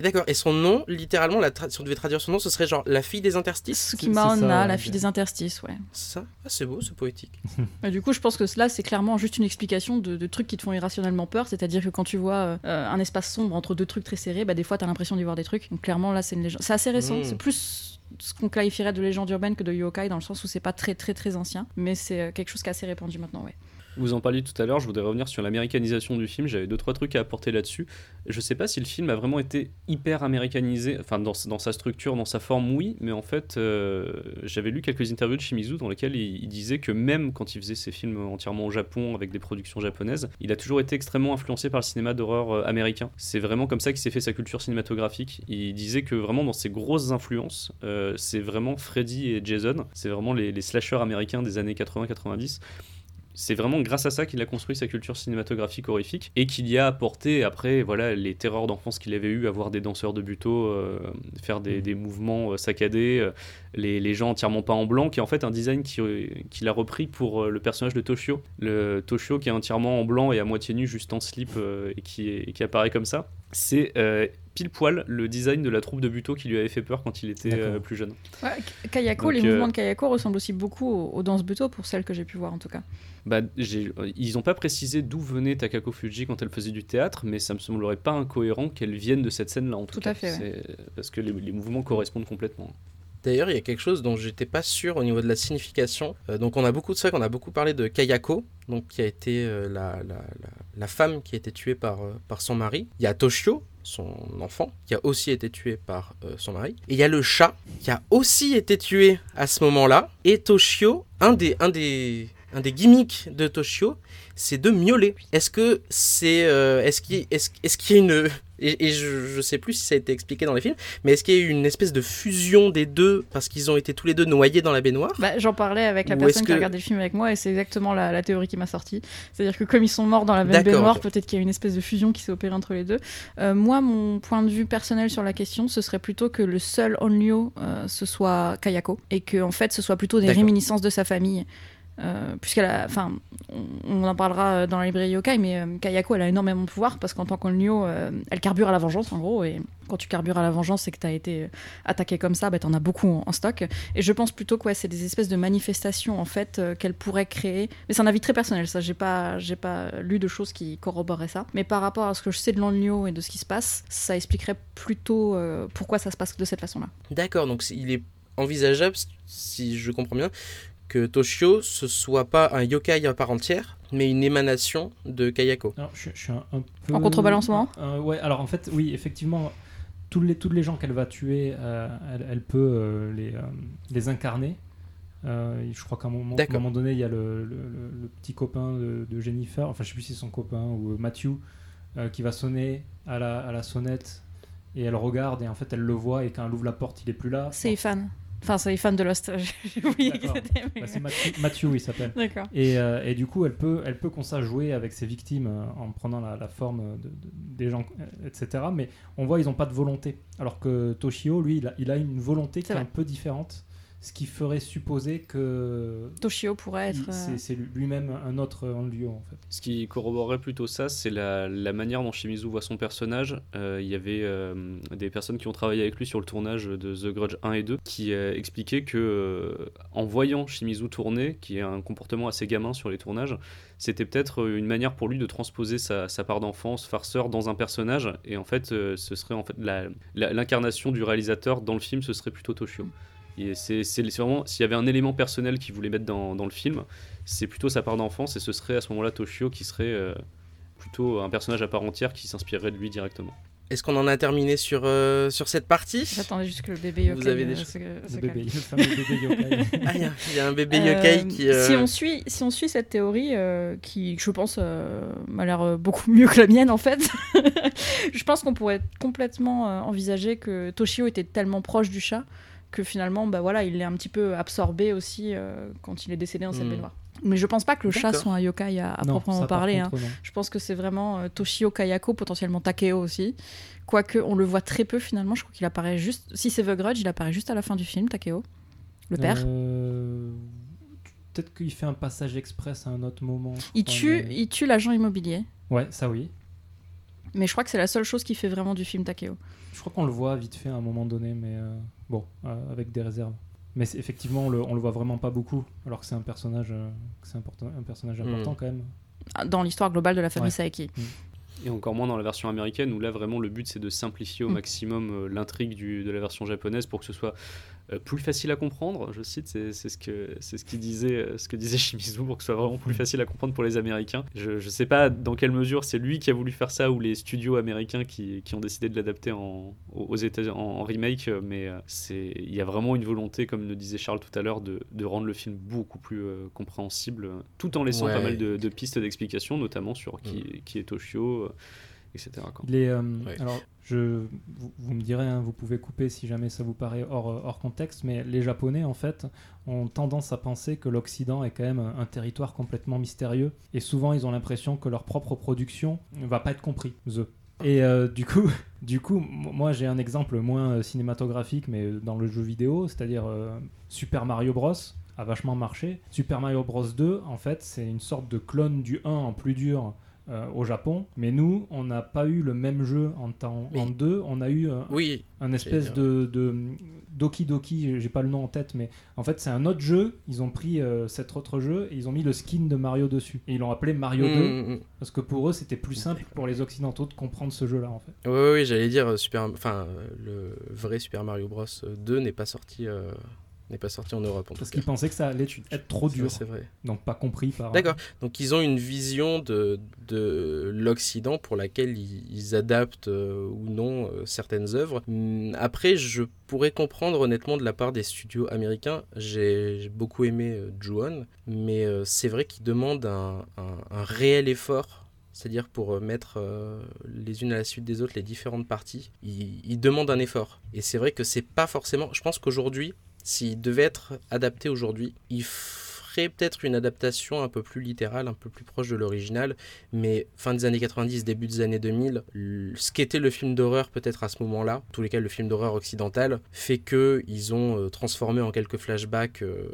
D'accord. Et son nom, littéralement, la si on devait traduire son nom, ce serait genre la fille des interstices. Tsukima c'est ça, Onna, ouais, la fille des interstices, ouais. C'est ça? Ah, c'est beau, c'est poétique. Et <laughs> du coup, je pense que cela, c'est clairement juste une explication de, de trucs qui te font irrationnellement peur. C'est-à-dire que quand tu vois euh, un espace sombre entre deux trucs très serrés, bah, des fois, t'as l'impression d'y voir des trucs. Donc, clairement, là, c'est une légende. C'est assez récent. Mm. C'est plus ce qu'on qualifierait de légende urbaine que de yokai, dans le sens où c'est pas très, très, très ancien. Mais c'est euh, quelque chose qui est assez répandu maintenant, ouais. Vous en parliez tout à l'heure, je voudrais revenir sur l'américanisation du film. J'avais deux trois trucs à apporter là-dessus. Je sais pas si le film a vraiment été hyper américanisé, enfin dans, sa structure, dans sa forme, oui, mais en fait, euh, j'avais lu quelques interviews de Shimizu dans lesquelles il, il disait que même quand il faisait ses films entièrement au Japon avec des productions japonaises, il a toujours été extrêmement influencé par le cinéma d'horreur euh, américain. C'est vraiment comme ça qu'il s'est fait sa culture cinématographique. Il disait que vraiment dans ses grosses influences, euh, c'est vraiment Freddy et Jason, c'est vraiment les, les slashers américains des années 80-90 c'est vraiment grâce à ça qu'il a construit sa culture cinématographique horrifique et qu'il y a apporté après voilà les terreurs d'enfance qu'il avait eu, avoir des danseurs de buto, euh, faire des, des mouvements euh, saccadés, euh, les, les gens entièrement pas en blanc, qui est en fait un design qui- qu'il a repris pour le personnage de Toshio. Le Toshio qui est entièrement en blanc et à moitié nu, juste en slip et, qui est- qui apparaît comme ça. C'est pile poil le design de la troupe de buto qui lui avait fait peur quand il était euh, plus jeune. Ouais, Kayako, Donc, les euh, mouvements de Kayako ressemblent aussi beaucoup aux, aux danses buto, pour celles que j'ai pu voir en tout cas. Bah, euh, ils n'ont pas précisé d'où venait Takako Fuji quand elle faisait du théâtre, mais ça me semblerait pas incohérent qu'elle vienne de cette scène-là en tout, Tout cas. à fait, ouais. Parce que les, les mouvements correspondent complètement. D'ailleurs, il y a quelque chose dont j'étais pas sûr au niveau de la signification. Euh, donc, on a beaucoup de ça, qu'on a beaucoup parlé de Kayako, donc qui a été euh, la, la, la, la femme qui a été tuée par, euh, par son mari. Il y a Toshio, son enfant, qui a aussi été tué par euh, son mari. Et il y a le chat, qui a aussi été tué à ce moment-là. Et Toshio, un des, un des, un des gimmicks de Toshio, c'est de miauler. Est-ce que c'est, euh, est-ce qu'il, est-ce, est-ce qu'il y a une, et, et je, je sais plus si ça a été expliqué dans les films, mais est-ce qu'il y a eu une espèce de fusion des deux parce qu'ils ont été tous les deux noyés dans la baignoire? Bah, J'en parlais avec la Ou personne qui a que- regardé le film avec moi et c'est exactement la, la théorie qui m'a sorti. C'est-à-dire que comme ils sont morts dans la même baignoire, peut-être qu'il y a une espèce de fusion qui s'est opérée entre les deux. Euh, moi, mon point de vue personnel sur la question, ce serait plutôt que le seul Onryo, euh, ce soit Kayako et que en fait, ce soit plutôt des réminiscences de sa famille. Euh, puisqu'elle a, enfin, on, en parlera dans la librairie yokai, mais euh, Kayako, elle a énormément de pouvoir parce qu'en tant qu'Onryo, euh, elle carbure à la vengeance en gros, et quand tu carbures à la vengeance, c'est que t'as été euh, attaqué comme ça, bah, t'en as beaucoup en, stock. Et je pense plutôt que c'est des espèces de manifestations en fait euh, qu'elle pourrait créer. Mais c'est un avis très personnel, ça. J'ai pas, j'ai pas lu de choses qui corroboraient ça. Mais par rapport à ce que je sais de l'Onlyo et de ce qui se passe, ça expliquerait plutôt euh, pourquoi ça se passe de cette façon-là. D'accord, donc il est envisageable, si je comprends bien, que Toshio ce soit pas un yokai à part entière, mais une émanation de Kayako. Alors, je, je suis un, un peu. En contrebalancement Euh, Ouais, alors en fait, oui, effectivement, tous les, toutes les gens qu'elle va tuer, euh, elle, elle peut euh, les, euh, les incarner. Euh, je crois qu'à un moment, à un D'accord. moment donné, il y a le, le- le- le petit copain de, de Jennifer, enfin, je sais plus si c'est son copain ou Matthew, euh, qui va sonner à la, à la sonnette et elle regarde et en fait, elle le voit et quand elle ouvre la porte, il est plus là. C'est fan. Enfin, c'est fan de Lost. <laughs> J'ai oublié qui c'était. mais- Bah, c'est Matthew, Matthew, il s'appelle. D'accord. Et, euh, et du coup, elle peut, elle peut comme ça jouer avec ses victimes euh, en prenant la, la forme de- de- des gens, euh, etc. Mais on voit, ils n'ont pas de volonté. Alors que Toshio, lui, il a, il a une volonté qui est un peu différente. Ce qui ferait supposer que Toshio pourrait être. euh, c'est c'est lui-même un autre Onryo, en fait. Ce qui corroborerait plutôt ça, c'est la, la manière dont Shimizu voit son personnage. Euh, Il y avait euh, des personnes qui ont travaillé avec lui sur le tournage de The Grudge 1 et 2 qui euh, expliquaient que euh, en voyant Shimizu tourner, qui a un comportement assez gamin sur les tournages, c'était peut-être une manière pour lui de transposer sa, sa part d'enfance farceur dans un personnage. Et en fait, euh, ce serait en fait l'incarnation du réalisateur dans le film, ce serait plutôt Toshio. Et c'est vraiment, s'il y avait un élément personnel qu'il voulait mettre dans, dans le film, c'est plutôt sa part d'enfance et ce serait à ce moment-là Toshio qui serait euh, plutôt un personnage à part entière qui s'inspirerait de lui directement. Est-ce qu'on en a terminé sur, euh, sur cette partie? J'attendais juste que le bébé yokai. Vous avez des choses- se- Le se bébé, calme. le fameux bébé <laughs> yokai. Ah, il y a- il y, a un bébé Euh, yokai qui... euh, Si, on suit, si on suit cette théorie, euh, qui, je pense, euh, m'a l'air beaucoup mieux que la mienne, en fait, <laughs> je pense qu'on pourrait complètement euh, envisager que Toshio était tellement proche du chat que finalement, bah voilà, il l'est un petit peu absorbé aussi euh, quand il est décédé dans cette Hmm. baignoire. Mais je pense pas que le chat soit un yokai à, à Non, proprement ça, par parler. contre, hein. Je pense que c'est vraiment euh, Toshio Kayako, potentiellement Takeo aussi. Quoique, on le voit très peu finalement. Je crois qu'il apparaît juste. Si c'est The Grudge, il apparaît juste à la fin du film, Takeo. Le père. Euh, peut-être qu'il fait un passage express à un autre moment. Il crois, tue, mais- il tue l'agent immobilier. Ouais, ça oui. Mais je crois que c'est la seule chose qui fait vraiment du film Takeo. Je crois qu'on le voit vite fait à un moment donné, mais euh, bon, euh, avec des réserves. Mais c'est- effectivement, on le, on le voit vraiment pas beaucoup, alors que c'est un personnage, euh, que c'est important, un personnage Mm. important quand même. Dans l'histoire globale de la famille Ouais. Saeki. Et encore moins dans la version américaine, où là vraiment le but c'est de simplifier au Mm. maximum euh, l'intrigue du- de la version japonaise pour que ce soit plus facile à comprendre. Je cite, c'est ce que c'est ce qu'il disait, euh, ce que disait <laughs> Shimizu pour que ce soit vraiment plus facile à comprendre pour les Américains. Je, je sais pas dans quelle mesure c'est lui qui a voulu faire ça ou les studios américains qui, qui ont décidé de l'adapter en, aux États en, en remake, euh, mais euh, c'est il y a vraiment une volonté, comme le disait Charles tout à l'heure, de, de rendre le film beaucoup plus euh, compréhensible, euh, tout en laissant Ouais. pas mal de, de pistes d'explication, notamment sur qui, qui est Toshio. euh, etc. quoi. Il est, euh, Ouais. alors, je, vous, vous me direz, hein, vous pouvez couper si jamais ça vous paraît hors, hors contexte, mais les Japonais, en fait, ont tendance à penser que l'Occident est quand même un, territoire complètement mystérieux, et souvent ils ont l'impression que leur propre production ne va pas être comprise. Et euh, du coup, <laughs> du coup, moi j'ai un exemple moins euh, cinématographique, mais dans le jeu vidéo, c'est-à-dire euh, Super Mario Bros a vachement marché. Super Mario Bros 2, en fait, c'est une sorte de clone du 1 en plus dur euh, au Japon. Mais nous, on n'a pas eu le même jeu en temps Oui. en 2. On a eu euh, Oui, un espèce de, de Doki Doki, j'ai- pas le nom en tête, mais en fait c'est un autre jeu. Ils ont pris euh, cet autre jeu et ils ont mis le skin de Mario dessus. Et ils l'ont appelé Mario 2 Mm, mm, parce que pour eux c'était plus simple pour les occidentaux de comprendre ce jeu-là en fait. ouais, ouais, j'allais dire, Super... enfin, le vrai Super Mario Bros 2 n'est pas sorti, euh, n'est pas sorti en Europe en Parce qu'ils pensaient que ça allait être trop dur, C'est vrai. donc pas compris par. D'accord. Donc ils ont une vision de, de l'Occident pour laquelle ils, ils adaptent euh, ou non euh, certaines œuvres. Hum, Après, je pourrais comprendre honnêtement de la part des studios américains. J'ai beaucoup aimé euh, Ju-On, mais euh, c'est vrai qu'ils demandent un, un- un réel effort. C'est-à-dire pour mettre euh, les unes à la suite des autres les différentes parties, ils, ils demandent un effort. Et c'est vrai que c'est pas forcément. Je pense qu'aujourd'hui, s'il devait être adapté aujourd'hui, il ferait peut-être une adaptation un peu plus littérale, un peu plus proche de l'original, mais fin des années 90, début des années 2000, l- ce qu'était le film d'horreur peut-être à ce moment-là, en tous les cas le film d'horreur occidental, fait que ils ont euh, transformé en quelques flashbacks, euh,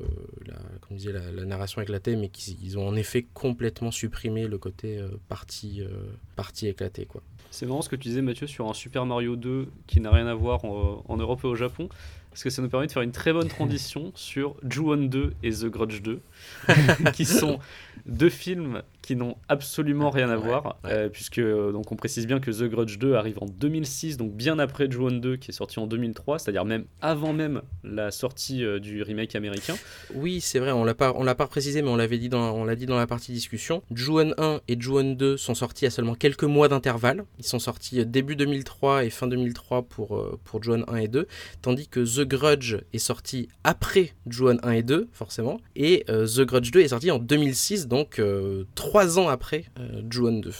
la, comme disait la, narration éclatée, mais qu'ils ils ont en effet complètement supprimé le côté euh, partie, euh, éclatée. C'est marrant ce que tu disais Mathieu sur un Super Mario 2 qui n'a rien à voir en, en Europe et au Japon, parce que ça nous permet de faire une très bonne <laughs> transition sur Ju-On 2 et The Grudge 2, <laughs> qui sont deux films qui n'ont absolument rien à Ouais, voir, ouais. euh, puisque euh, donc on précise bien que The Grudge 2 arrive en 2006, donc bien après Ju-On 2 qui est sorti en 2003, c'est-à-dire même avant même la sortie euh, du remake américain. Oui, c'est vrai, on l'a pas, on l'a pas précisé, mais on l'avait dit dans, on l'a dit dans la partie discussion. Ju-On 1 et Ju-On 2 sont sortis à seulement quelques mois d'intervalle. Ils sont sortis début 2003 et fin 2003 pour euh, pour Ju-On 1 et 2, tandis que The Grudge est sorti après Ju-On 1 et 2, forcément, et euh, The Grudge 2 est sorti en 2006, donc euh, trois ans après euh, Ju-On 2.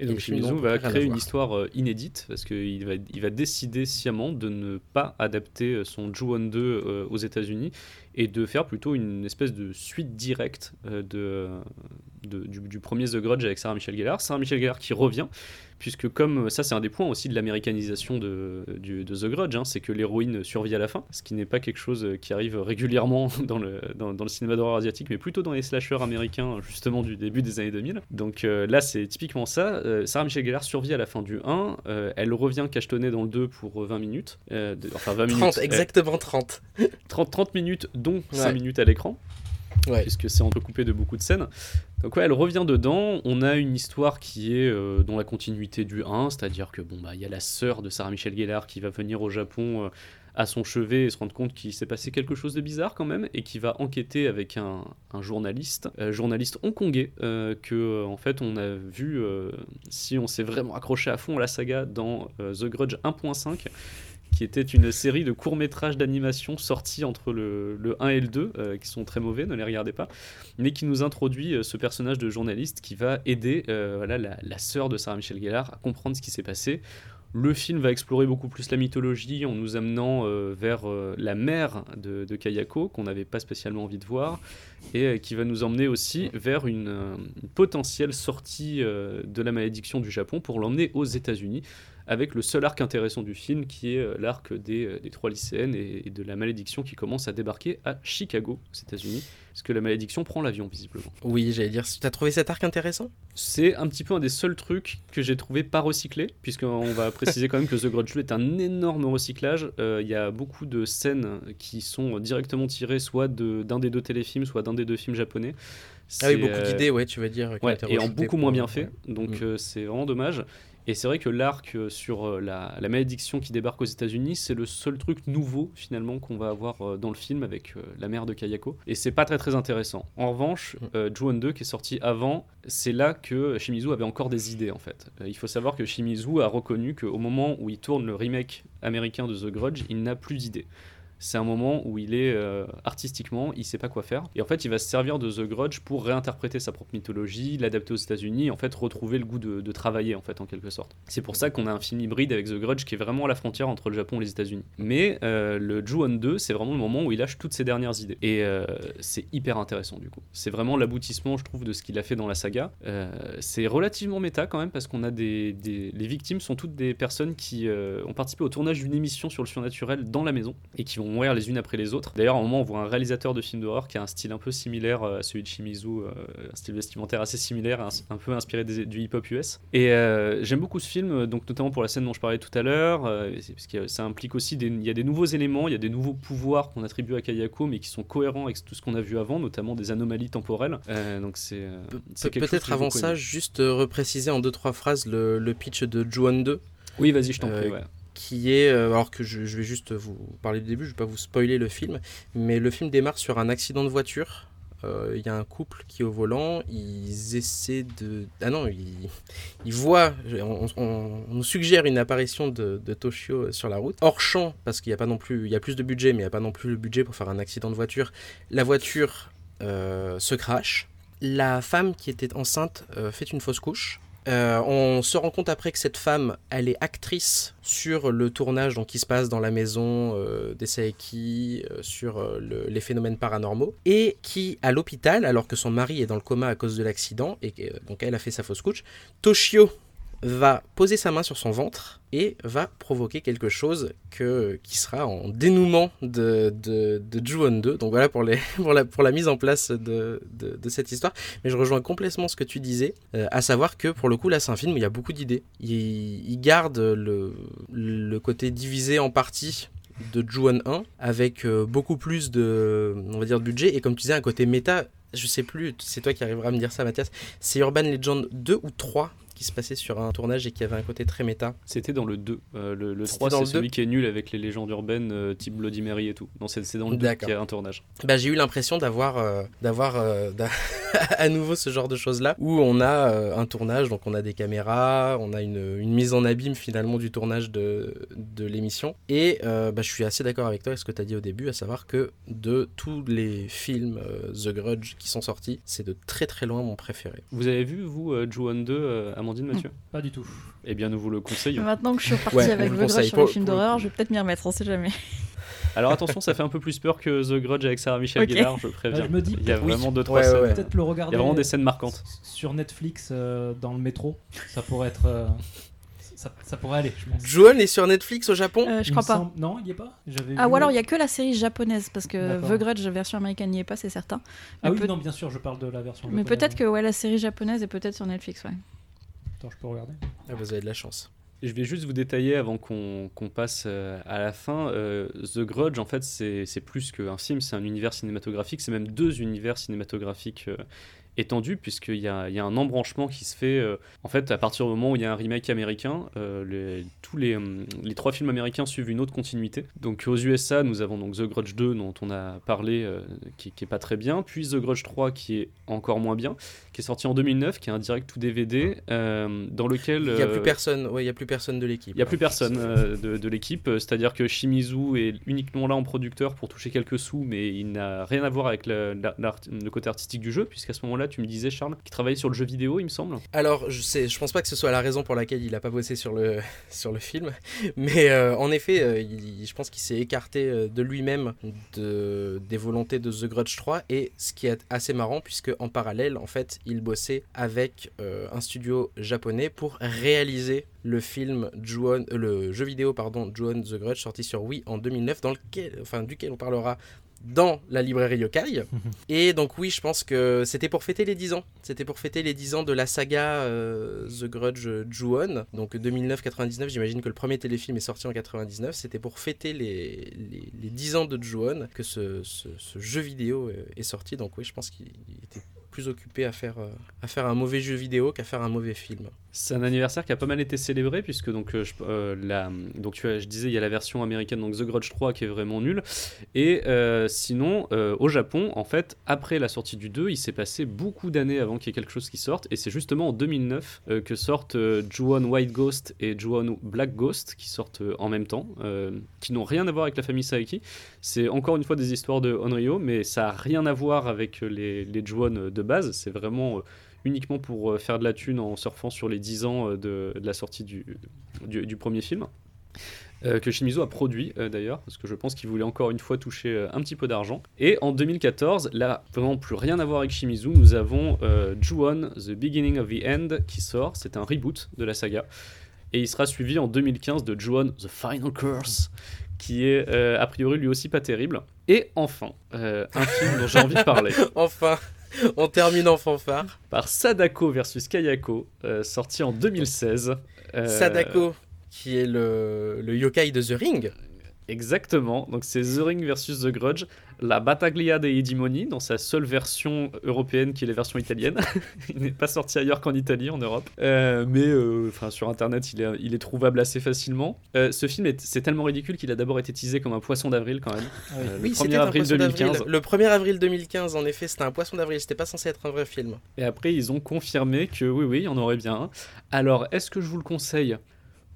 Et donc Shimizu va créer une histoire euh, inédite parce qu'il va, il va décider sciemment de ne pas adapter son Ju-On 2 euh, aux États-Unis et de faire plutôt une espèce de suite directe de, de- du, du premier The Grudge avec Sarah Michelle Gellar. Sarah Michelle Gellar qui revient, puisque comme euh, ça c'est un des points aussi de l'américanisation de, The Grudge, hein, c'est que l'héroïne survit à la fin, ce qui n'est pas quelque chose euh, qui arrive régulièrement <laughs> dans le, dans, dans le cinéma d'horreur asiatique, mais plutôt dans les slashers américains justement du début des années 2000. Donc euh, là c'est typiquement ça. Euh, Sarah Michelle Gellar survit à la fin du 1, euh, elle revient cachetonnée dans le 2 pour euh, 20 minutes, de- enfin 20 minutes, 30, euh, exactement 30. 30, 30 minutes dont 5 Ouais. minutes à l'écran Ouais. puisque c'est entrecoupé de beaucoup de scènes. Donc ouais, elle revient dedans. On a une histoire qui est euh, dans la continuité du 1, c'est-à-dire que bon bah il y a la sœur de Sarah Michelle Gellar qui va venir au Japon euh, à son chevet et se rendre compte qu'il s'est passé quelque chose de bizarre quand même et qui va enquêter avec un, journaliste, euh, journaliste hongkongais que en fait on a vu si on s'est vraiment accroché à fond à la saga dans The Grudge 1.5 qui était une série de courts-métrages d'animation sortis entre le, le 1 et le 2, euh, qui sont très mauvais, ne les regardez pas, mais qui nous introduit euh, ce personnage de journaliste qui va aider euh, voilà, la, la sœur de Sarah Michelle Gellar à comprendre ce qui s'est passé. Le film va explorer beaucoup plus la mythologie en nous amenant vers la mère de, de Kayako, qu'on n'avait pas spécialement envie de voir, et qui va nous emmener aussi vers une, potentielle sortie de la malédiction du Japon pour l'emmener aux États-Unis avec le seul arc intéressant du film qui est euh, l'arc des, euh, des trois lycéennes et, et de la malédiction qui commence à débarquer à Chicago, aux États-Unis, parce que la malédiction prend l'avion visiblement. Oui, j'allais dire, t'as trouvé cet arc intéressant? C'est un petit peu un des seuls trucs que j'ai trouvé pas recyclé, puisqu'on va préciser quand même que The Grudge 2 est un énorme recyclage. Euh, Il y a beaucoup de scènes qui sont directement tirées soit de- d'un des deux téléfilms, soit d'un des deux films japonais. Ah oui, beaucoup d'idées, ouais, tu veux dire. Ouais, et en beaucoup moins bien fait. Donc Mm. euh, c'est vraiment dommage. Et c'est vrai que l'arc euh, sur euh, la, la malédiction qui débarque aux États-Unis, c'est le seul truc nouveau finalement qu'on va avoir euh, dans le film avec la mère de Kayako. Et c'est pas très très intéressant. En revanche, Mm. euh, Ju-On 2 qui est sorti avant, c'est là que Shimizu avait encore des idées en fait. Il faut savoir que Shimizu a reconnu qu'au moment où il tourne le remake américain de The Grudge, il n'a plus d'idées c'est un moment où il est euh, artistiquement, il sait pas quoi faire. Et en fait, il va se servir de The Grudge pour réinterpréter sa propre mythologie, l'adapter aux États-Unis, en fait, retrouver le goût de, travailler, en fait, en quelque sorte. C'est pour ça qu'on a un film hybride avec The Grudge qui est vraiment à la frontière entre le Japon et les États-Unis. Mais euh, le Ju-On 2, c'est vraiment le moment où il lâche toutes ses dernières idées. Et euh, c'est hyper intéressant, du coup. C'est vraiment l'aboutissement, je trouve, de ce qu'il a fait dans la saga. C'est relativement méta quand même, parce qu'on a des, Les victimes sont toutes des personnes qui ont participé au tournage d'une émission sur le surnaturel dans la maison et qui vont mourir les unes après les autres. D'ailleurs, à un moment, on voit un réalisateur de films d'horreur qui a un style un peu similaire euh, à celui de Shimizu, euh, un style vestimentaire assez similaire, un, un peu inspiré des- du hip-hop US. Et euh, j'aime beaucoup ce film, donc notamment pour la scène dont je parlais tout à l'heure, euh, parce que ça implique aussi des, il y a des nouveaux éléments, il y a des nouveaux pouvoirs qu'on attribue à Kayako, mais qui sont cohérents avec tout ce qu'on a vu avant, notamment des anomalies temporelles. Euh, donc c'est Pe- Peut-être avant ça, juste repréciser en deux trois phrases le, le pitch de Ju-On 2. Oui, vas-y, je t'en prie. Ouais. Qui est, euh, alors que je, vais juste vous parler du début, je vais pas vous spoiler le film, mais le film démarre sur un accident de voiture. Euh, Il y a un couple qui est au volant, ils essaient de... Ah non, ils, voient, on, nous suggère une apparition de, Toshio sur la route, hors champ, parce qu'il n'y a pas non plus, il y a plus de budget, mais il n'y a pas non plus le budget pour faire un accident de voiture. La voiture euh, se crache, la femme qui était enceinte euh, fait une fausse couche, euh, on se rend compte après que cette femme, elle est actrice sur le tournage donc, qui se passe dans la maison euh, des Saeki, euh, sur euh, le- les phénomènes paranormaux, et qui, à l'hôpital, alors que son mari est dans le coma à cause de l'accident, et donc elle a fait sa fausse couche, Toshio va poser sa main sur son ventre et va provoquer quelque chose que, qui sera en dénouement de, de, de Ju-On 2. Donc voilà pour, les, <laughs> pour, la, pour la mise en place de, de, cette histoire. Mais je rejoins complètement ce que tu disais, euh, à savoir que pour le coup là c'est un film où il y a beaucoup d'idées. Il, garde le, le côté divisé en parties de Ju-On 1 avec euh, beaucoup plus de, on va dire, de budget et comme tu disais un côté méta, je sais plus, c'est toi qui arriveras à me dire ça Mathias, c'est Urban Legend 2 ou 3 qui se passait sur un tournage et qui avait un côté très méta. C'était dans le 2. Euh, le, le C'était 3, dans c'est celui 2? qui est nul avec les légendes urbaines euh, type Bloody Mary et tout. Non, c'est dans le 2 D'accord. qui a un tournage. Bah, j'ai eu l'impression d'avoir euh, d'avoir d'a- <laughs> à nouveau ce genre de choses là où on a un tournage donc on a des caméras on a une, une mise en abîme finalement du tournage de, de l'émission et bah, je suis assez d'accord avec toi avec ce que tu as dit au début à savoir que de tous les films The Grudge qui sont sortis c'est de très très loin mon préféré Vous avez vu, vous, Ju-On 2, euh, Amandine, Mathieu Pas du tout. Eh bien, nous vous le conseillons. Maintenant que je suis repartie Ouais, on avec The Grudge sur les films d'horreur, je vais peut-être m'y remettre, on sait jamais. Alors attention, ça fait un peu plus peur que The Grudge avec Sarah Michelle Ok. Gellar, je Bah, préviens. je me dis, Il y a oui. vraiment deux, trois Ouais, scènes. ouais, peut-être le Il y regarder a vraiment des scènes marquantes. sur Netflix euh, dans le métro. Ça pourrait être. euh, ça, ça pourrait aller, je pense. Joan est sur Netflix au Japon Euh, je crois pas. semble- Non, il y est pas Ah, ou alors il y a que la série japonaise, parce que. The Grudge, version américaine, n'y est pas, c'est certain. Ah oui, peut- non, bien sûr, je parle de la version. Mais peut-être que ouais, la série japonaise est peut-être sur Netflix, ouais. Attends, je peux regarder. Ah, vous avez de la chance Je vais juste vous détailler avant qu'on qu'on passe euh, à la fin. Euh, The Grudge, en fait, c'est c'est plus qu'un film, c'est un univers cinématographique, c'est même deux univers cinématographiques euh, étendus, puisqu'il y y a un embranchement qui se fait, euh, en fait, à partir du moment où il y a un remake américain, euh, les- tous les, hum, les trois films américains suivent une autre continuité. Donc aux USA, nous avons donc The Grudge 2, dont on a parlé, euh, qui, qui est pas très bien, puis The Grudge 3, qui est encore moins bien, qui est sorti en 2009, qui est un direct tout DVD, dans lequel... il y a plus personne ouais il y a plus personne de l'équipe il n'y a plus personne de, de l'équipe, c'est-à-dire que Shimizu est uniquement là en producteur pour toucher quelques sous, mais il n'a rien à voir avec la- le côté artistique du jeu, puisqu'à ce moment-là, tu me disais, Charles, qu'il travaillait sur le jeu vidéo, il me semble. Alors, je sais, je pense pas que ce soit la raison pour laquelle il a pas bossé sur le, <laughs> sur le film. Mais euh, en effet, euh, je pense qu'il s'est écarté euh, de lui-même de, des volontés de The Grudge 3. Et ce qui est assez marrant, puisque en parallèle, en fait, il bossait avec un studio japonais pour réaliser le film Ju-On- le jeu vidéo pardon, Ju-On The Grudge sorti sur Wii en 2009, dans lequel, enfin, duquel on parlera dans la librairie Yokai. <laughs> Et donc oui, je pense que c'était pour fêter les 10 ans. C'était pour fêter les 10 ans de la saga euh, The Grudge Ju-On. Donc 2009-99, j'imagine que le premier téléfilm est sorti en 99. C'était pour fêter les, les, les 10 ans de Ju-On que ce, ce- ce jeu vidéo euh, est sorti. Donc oui, je pense qu'il était occupé à faire, euh, à faire un mauvais jeu vidéo qu'à faire un mauvais film. C'est un anniversaire qui a pas mal été célébré puisque donc euh, je, euh, je disais il y a la version américaine donc The Grudge 3 qui est vraiment nulle. Et sinon au Japon en fait après la sortie du 2 il s'est passé beaucoup d'années avant qu'il y ait quelque chose qui sorte. Et c'est justement en 2009 euh, que sortent Ju-On White Ghost et Ju-On Black Ghost qui sortent en même temps qui n'ont rien à voir avec la famille Saeki. C'est encore une fois des histoires de Onryo mais ça a rien à voir avec les, les de c'est vraiment euh, uniquement pour euh, faire de la thune en surfant sur les 10 ans euh, de, la sortie du, du, premier film. que Shimizu a produit d'ailleurs, parce que je pense qu'il voulait encore une fois toucher un petit peu d'argent. Et en 2014, là, vraiment plus rien à voir avec Shimizu, nous avons Ju-On, The Beginning of the End, qui sort. C'est un reboot de la saga. Et il sera suivi en 2015 de Ju-On, The Final Curse, qui est a priori lui aussi pas terrible. Et enfin, un film dont j'ai envie de parler <laughs> Enfin, on termine en fanfare. par Sadako versus Kayako, euh, sorti en 2016. Euh, Sadako, qui est le, le yokai de The Ring. Exactement, donc c'est The Ring versus The Grudge, la Battaglia dei Edimoni, dans sa seule version européenne qui est la version italienne. <laughs> il n'est pas sorti ailleurs qu'en Italie, en Europe. Euh, mais euh, enfin, sur internet, il est, il est trouvable assez facilement. Euh, ce film, est- c'est tellement ridicule qu'il a d'abord été teasé comme un poisson d'avril quand même. Euh, le Oui, 1er c'était un avril poisson 2015. d'avril. Le 1er avril 2015, en effet, c'était un poisson d'avril. C'était pas censé être un vrai film. Et après, ils ont confirmé que oui, oui, il y en aurait bien un. Alors, est-ce que je vous le conseille?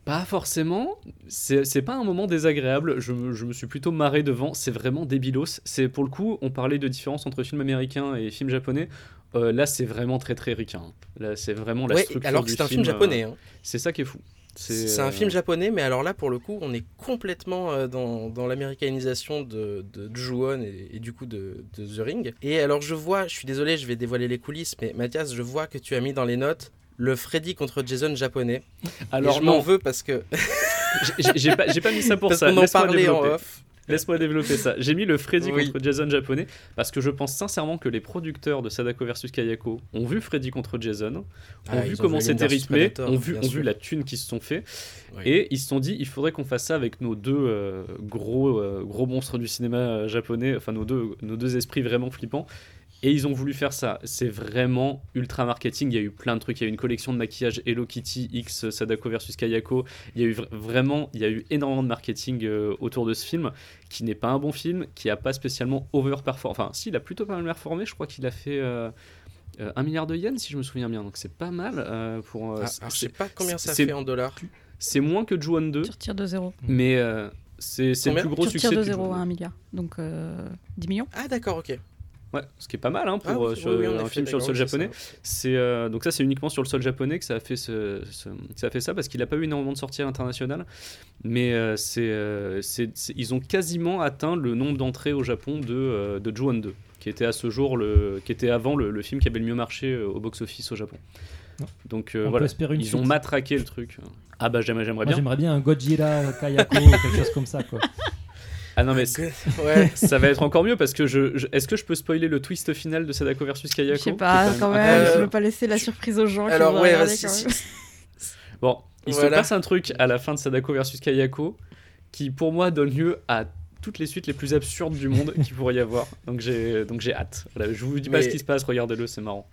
Pas forcément. C'est pas un moment désagréable. Je, me- je me suis plutôt marré devant. C'est vraiment débilos. C'est pour le coup, on parlait de différence entre film américain et film japonais. Euh, là, c'est vraiment très très ricain. Là, c'est vraiment la Ouais, structure alors que c'est un film euh, japonais. hein. C'est ça qui est fou. C'est un euh, film japonais, mais alors là, pour le coup, on est complètement euh, dans, dans l'américanisation de, de Ju-On et, et du coup de, de The Ring. Et alors, je vois, je suis désolé, je vais dévoiler les coulisses, mais Mathias, je vois que tu as mis dans les notes le Freddy contre Jason japonais. Alors et je m'en veux parce que <laughs> <laughs> j'ai- pas, mis ça pour parce ça. qu'on en Laisse-moi parlait en développer. off. Laisse-moi développer ça. J'ai mis le Freddy Oui. contre Jason japonais parce que je pense sincèrement que les producteurs de Sadako vs Kayako ont vu Freddy contre Jason, ont Ah, vu comment c'était versus rythmé, ont vu, ont la thune qui se sont fait Oui. et ils se sont dit il faudrait qu'on fasse ça avec nos deux euh, gros, euh, gros monstres du cinéma euh, japonais, enfin nos deux, nos deux esprits vraiment flippants. Et ils ont voulu faire ça. C'est vraiment ultra marketing. Il y a eu plein de trucs. Il y a eu une collection de maquillage Hello Kitty X Sadako versus Kayako. Il y a eu vra- vraiment, il y a eu énormément de marketing euh, autour de ce film, qui n'est pas un bon film, qui a pas spécialement overperformé. Enfin, si, il a plutôt pas mal performé. Je crois qu'il a fait euh, euh, un milliard de yens, si je me souviens bien. Donc c'est pas mal euh, pour. euh, Ah, alors, je sais pas combien ça fait en dollars. C'est moins que Ju-On 2, Tu retires de zéro. mais euh, c'est c'est le plus gros Tu succès. retires de zéro à un milliard. Donc euh, 10 millions. Ah, d'accord, ok. Ouais, ce qui est pas mal hein, pour Ah, oui, euh, sur oui, oui, en un film sur le sol japonais. ça. C'est euh, donc ça c'est uniquement sur le sol japonais que ça a fait ce, ce- ça a fait ça parce qu'il n'a pas eu énormément de sorties à l'international, mais euh, c'est, euh, c'est- c'est- ils ont quasiment atteint le nombre d'entrées au Japon de euh, de Ju-On 2, qui était à ce jour le, qui était avant le, le film qui avait le mieux marché au box office au Japon. Non. Donc euh, voilà, une ils ont matraqué le truc. Ah bah j'aimerais, j'aimerais Moi, bien. j'aimerais bien un Godzilla Kayako ou <laughs> quelque chose comme ça. Quoi. Ah non mais <laughs> Ouais. ça va être encore mieux parce que je, je- est-ce que je peux spoiler le twist final de Sadako versus Kayako Je sais qui pas, quand même même. incroyable. Je veux pas laisser la surprise aux gens. qui Alors, vont ouais, regarder si-. <laughs> Bon, il Voilà. se passe un truc à la fin de Sadako versus Kayako qui, pour moi, donne lieu à toutes les suites les plus absurdes du monde qu'il pourrait y avoir. Donc j'ai donc j'ai hâte. Voilà, je vous dis pas Mais- ce qui se passe, regardez-le, c'est marrant.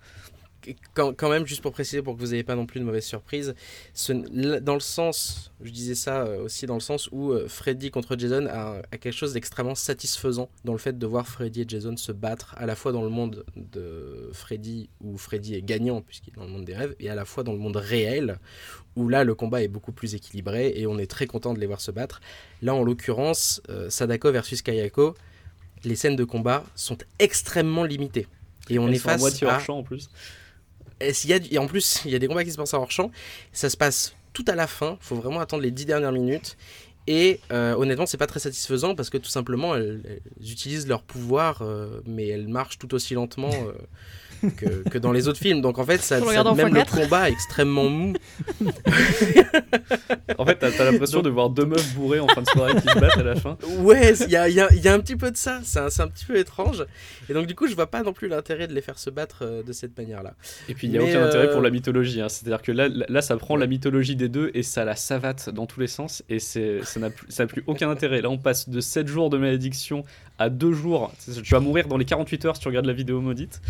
Quand, quand même, juste pour préciser, pour que vous n'ayez pas non plus de mauvaises surprises, ce n- l- dans le sens, je disais ça euh, aussi dans le sens où euh, Freddy contre Jason a, a quelque chose d'extrêmement satisfaisant dans le fait de voir Freddy et Jason se battre à la fois dans le monde de Freddy où Freddy est gagnant puisqu'il est dans le monde des rêves et à la fois dans le monde réel où là le combat est beaucoup plus équilibré et on est très content de les voir se battre. Là en l'occurrence, euh, Sadako versus Kayako, les scènes de combat sont extrêmement limitées. Et on Elles est face moitié à en plus. Y a et en plus, il y a des combats qui se passent hors champ. Ça se passe tout à la fin. Faut vraiment attendre les 10 dernières minutes. Et euh, honnêtement, c'est pas très satisfaisant parce que tout simplement, elles, elles utilisent leur pouvoir, euh, mais elles marchent tout aussi lentement euh, que, que dans les autres films. Donc en fait, ça, ça- en même le x4. combat est extrêmement mou. En fait, t'as t'as l'impression de voir deux meufs bourrées en fin de soirée qui se battent à la fin. Ouais, il y a, y y un petit peu de ça. C'est un, c'est un petit peu étrange. Et donc du coup, je vois pas non plus l'intérêt de les faire se battre euh, de cette manière-là. Et puis il n'y a Mais, aucun intérêt euh, pour la mythologie. hein. C'est-à-dire que là, ça prend la mythologie des deux et ça la savate dans tous les sens. Et ça n'a plus, ça n'a plus aucun intérêt. Là, on passe de 7 jours de malédiction à 2 jours. Tu vas mourir dans les 48 heures si tu regardes la vidéo maudite.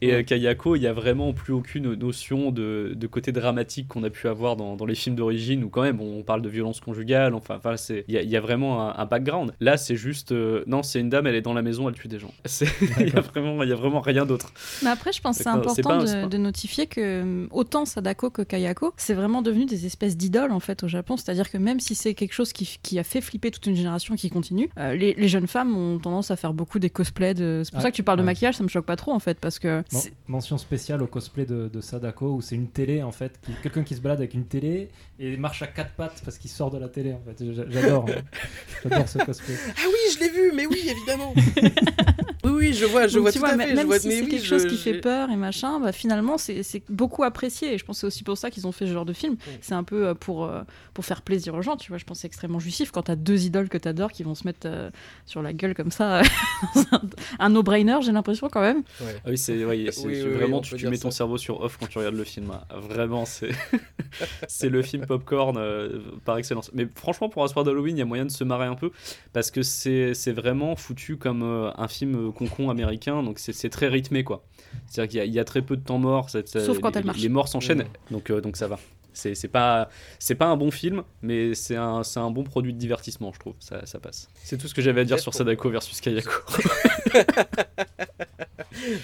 Et Ouais. euh, Kayako, il n'y a vraiment plus aucune notion de, de côté dramatique qu'on a pu avoir dans, dans les films d'origine où quand même on parle de violence conjugale. Enfin, enfin, c'est- il y, a- il y a vraiment un, un background. Là, c'est juste. euh, non, c'est une dame, elle est dans la maison, elle tue des gens. <laughs> Il y a vraiment, il y a vraiment rien d'autre. Mais après, je pense que c'est important pas- de, pas- de notifier que hum, autant Sadako que Kayako, c'est vraiment devenu des espèces d'idoles en fait au Japon. C'est-à-dire que même si c'est quelque chose qui, qui a fait flipper toute une génération qui continue, euh, les, les jeunes femmes ont tendance à faire beaucoup des cosplays. De... C'est pour Ah, ça que tu parles de maquillage, ça me choque pas trop en fait, parce que mention spéciale au cosplay de, de Sadako où c'est une télé en fait, qui- quelqu'un qui se balade avec une télé et marche à quatre pattes parce qu'il sort de la télé en fait. J'a- J'adore, hein. j'adore ce cosplay. <laughs> Ah oui, je l'ai vu, mais oui, évidemment. <laughs> oui, oui, je vois, je Donc, vois tu tout vois, à même fait. je vois, si c'est oui, quelque je- chose qui fait peur et machin, bah, finalement c'est c'est beaucoup apprécié. Et je pense que c'est aussi pour ça qu'ils ont fait ce genre de film. C'est un peu euh, pour, euh, pour faire plaisir aux gens, tu vois. Je pense que c'est extrêmement jouissif quand t'as deux idoles que t'adores qui vont se mettre euh, sur la gueule comme ça. <laughs> dans un, un no-brainer, j'ai l'impression quand même. Ouais. Ah oui, c'est ouais, Oui, oui, vraiment tu, mets ton ça. cerveau sur off quand tu regardes le film. hein. Vraiment, c'est <laughs> c'est le film popcorn euh, par excellence. Mais franchement, pour un soir d'Halloween, il y a moyen de se marrer un peu parce que c'est c'est vraiment foutu comme euh, un film concon américain. Donc c'est très rythmé quoi. C'est-à-dire qu'il y a- il y, a très peu de temps mort. Sauf quand les, elle marche. Les morts s'enchaînent, donc euh, donc ça va. C'est c'est pas c'est pas un bon film, mais c'est un, c'est un bon produit de divertissement, je trouve. Ça, ça passe. C'est tout ce que j'avais à dire sur Sadako versus Kayako. <laughs>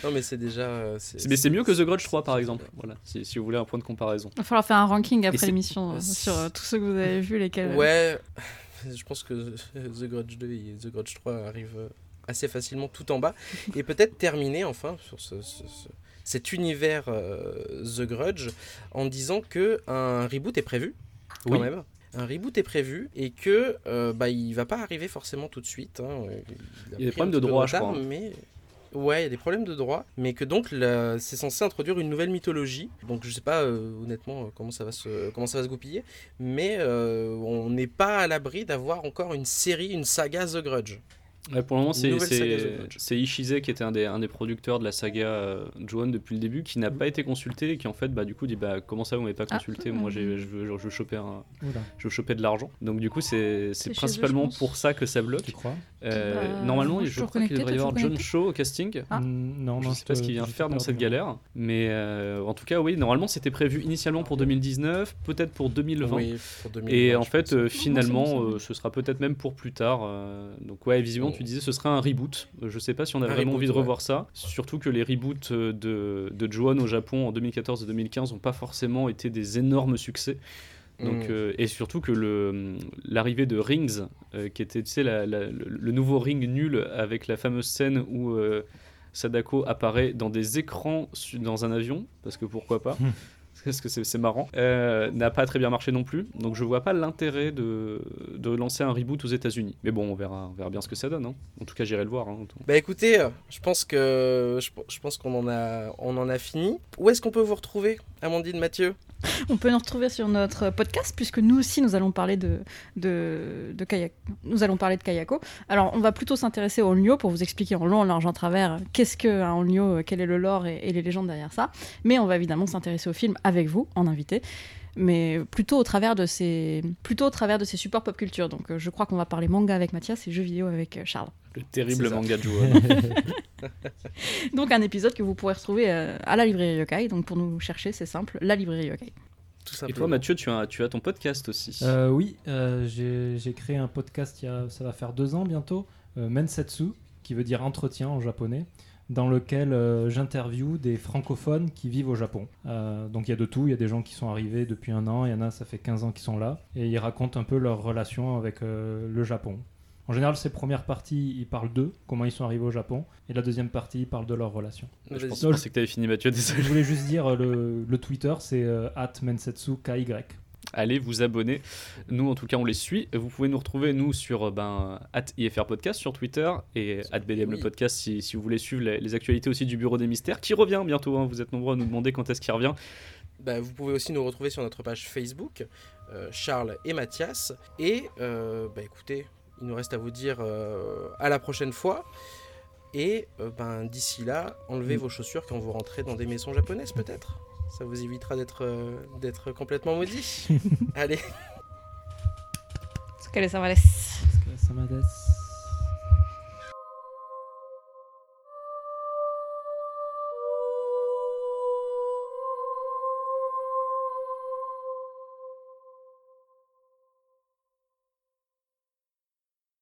Non, mais c'est déjà. euh, c'est- mais c'est mieux que The Grudge 3 par exemple. Voilà, si, si vous voulez un point de comparaison. Il va falloir faire un ranking après l'émission euh, sur euh, tous ceux que vous avez vus, lesquels. Ouais, je pense que <laughs> The Grudge 2 et The Grudge 3 arrivent euh, assez facilement tout en bas. Et peut-être terminer enfin sur ce, ce- ce- cet univers euh, The Grudge en disant que un reboot est prévu quand Oui. même. Un reboot est prévu et que euh, bah, il va pas arriver forcément tout de suite. hein. Il y a des problèmes de droit, je crois. Mais... Ouais, il y a des problèmes de droit, mais que donc la- c'est censé introduire une nouvelle mythologie. Donc je sais pas euh, honnêtement euh, comment ça va se comment ça va se goupiller, mais euh, on n'est pas à l'abri d'avoir encore une série, une saga The Grudge. Ouais, pour le moment, c'est Ishise qui était un des, un des producteurs de la saga euh, Ju-On depuis le début, qui n'a pas été consulté et qui en fait, bah, du coup, dit bah, Comment ça, vous m'avez pas Ah. consulté? Moi, j'ai- je veux, je veux choper un- je veux choper de l'argent. Donc, du coup, c'est C'est c'est chez eux, principalement pour ça que ça tu bloque. crois? Euh, Bah, normalement, je crois qu'il devrait y avoir tu John Shaw au casting. Ah. Mm, Non, je non. sais pas ce qu'il vient faire dans cette galère, mais euh, en tout cas, oui, normalement, c'était prévu initialement pour 2019, peut-être pour 2020. Oui, pour 2020, Et en fait, euh, finalement, ce sera peut-être même pour plus tard. donc ouais, visiblement, Tu disais ce sera un reboot. Euh, Je sais pas si on a Un vraiment reboot, envie de ouais. revoir ça. Surtout que les reboots euh, de, de Johan au Japon en 2014 et 2015 n'ont pas forcément été des énormes succès. Donc, Mm. euh, et surtout que le- l'arrivée de Rings, euh, qui était tu sais, la- la- le, le nouveau ring nul avec la fameuse scène où euh, Sadako apparaît dans des écrans dans un avion, parce que pourquoi pas Hmm. <laughs> parce que c'est marrant, euh, n'a pas très bien marché non plus. Donc je vois pas l'intérêt de, de lancer un reboot aux États-Unis. Mais bon, on verra, on verra bien ce que ça donne. hein. En tout cas, j'irai le voir. hein. Bah écoutez, je pense que je, je pense qu'on en a on en a fini. Où est-ce qu'on peut vous retrouver, Amandine, Mathieu? On peut nous retrouver sur notre podcast puisque nous aussi nous allons parler de, de, de kayak. Nous allons parler de Kayako. Alors on va plutôt s'intéresser au Onryo pour vous expliquer en long, en large, en travers qu'est-ce qu'un Onryo, euh, quel est le lore et, et les légendes derrière ça. Mais on va évidemment s'intéresser au film avec vous en invité. Mais plutôt au travers de ces, plutôt au travers de ces supports pop culture. Donc euh, je crois qu'on va parler manga avec Mathias et jeux vidéo avec euh, Charles. Le terrible manga de Johan. <laughs> Donc un épisode que vous pourrez retrouver euh, à la librairie Yokai. Donc pour nous chercher, c'est simple, la librairie Yokai. Tout Et toi, Mathieu, tu as, tu as ton podcast aussi. Euh, oui, euh, j'ai créé un podcast il y a, ça va faire deux ans bientôt, euh, Mensetsu, qui veut dire entretien en japonais, dans lequel euh, j'interviewe des francophones qui vivent au Japon. Euh, donc il y a de tout, il y a des gens qui sont arrivés depuis un an, il y en a ça fait 15 ans qui sont là, et ils racontent un peu leur relation avec euh, le Japon. En général, ces premières parties, ils parlent d'eux, comment ils sont arrivés au Japon, et la deuxième partie, ils parlent de leur relation. je pensais, je pensais que tu avais fini, Mathieu. Désolé. Je voulais juste dire, euh, le, le Twitter, c'est euh, at mensetsuky. Allez vous abonner. Nous, en tout cas, on les suit. Vous pouvez nous retrouver, nous, sur euh, ben, IFR Podcast sur Twitter et at BDM le podcast si, si vous voulez suivre les, les actualités aussi du Bureau des Mystères qui revient bientôt. hein. Vous êtes nombreux à nous demander quand est-ce qu'il revient. Bah, vous pouvez aussi nous retrouver sur notre page Facebook, euh, Charles et Mathias. Et euh, bah, écoutez, il nous reste à vous dire euh, à la prochaine fois. Et ben, d'ici là, enlevez vos chaussures quand vous rentrez dans des maisons japonaises peut-être. Ça vous évitera d'être euh, d'être complètement maudit. <laughs> Allez. Ça m'adresse.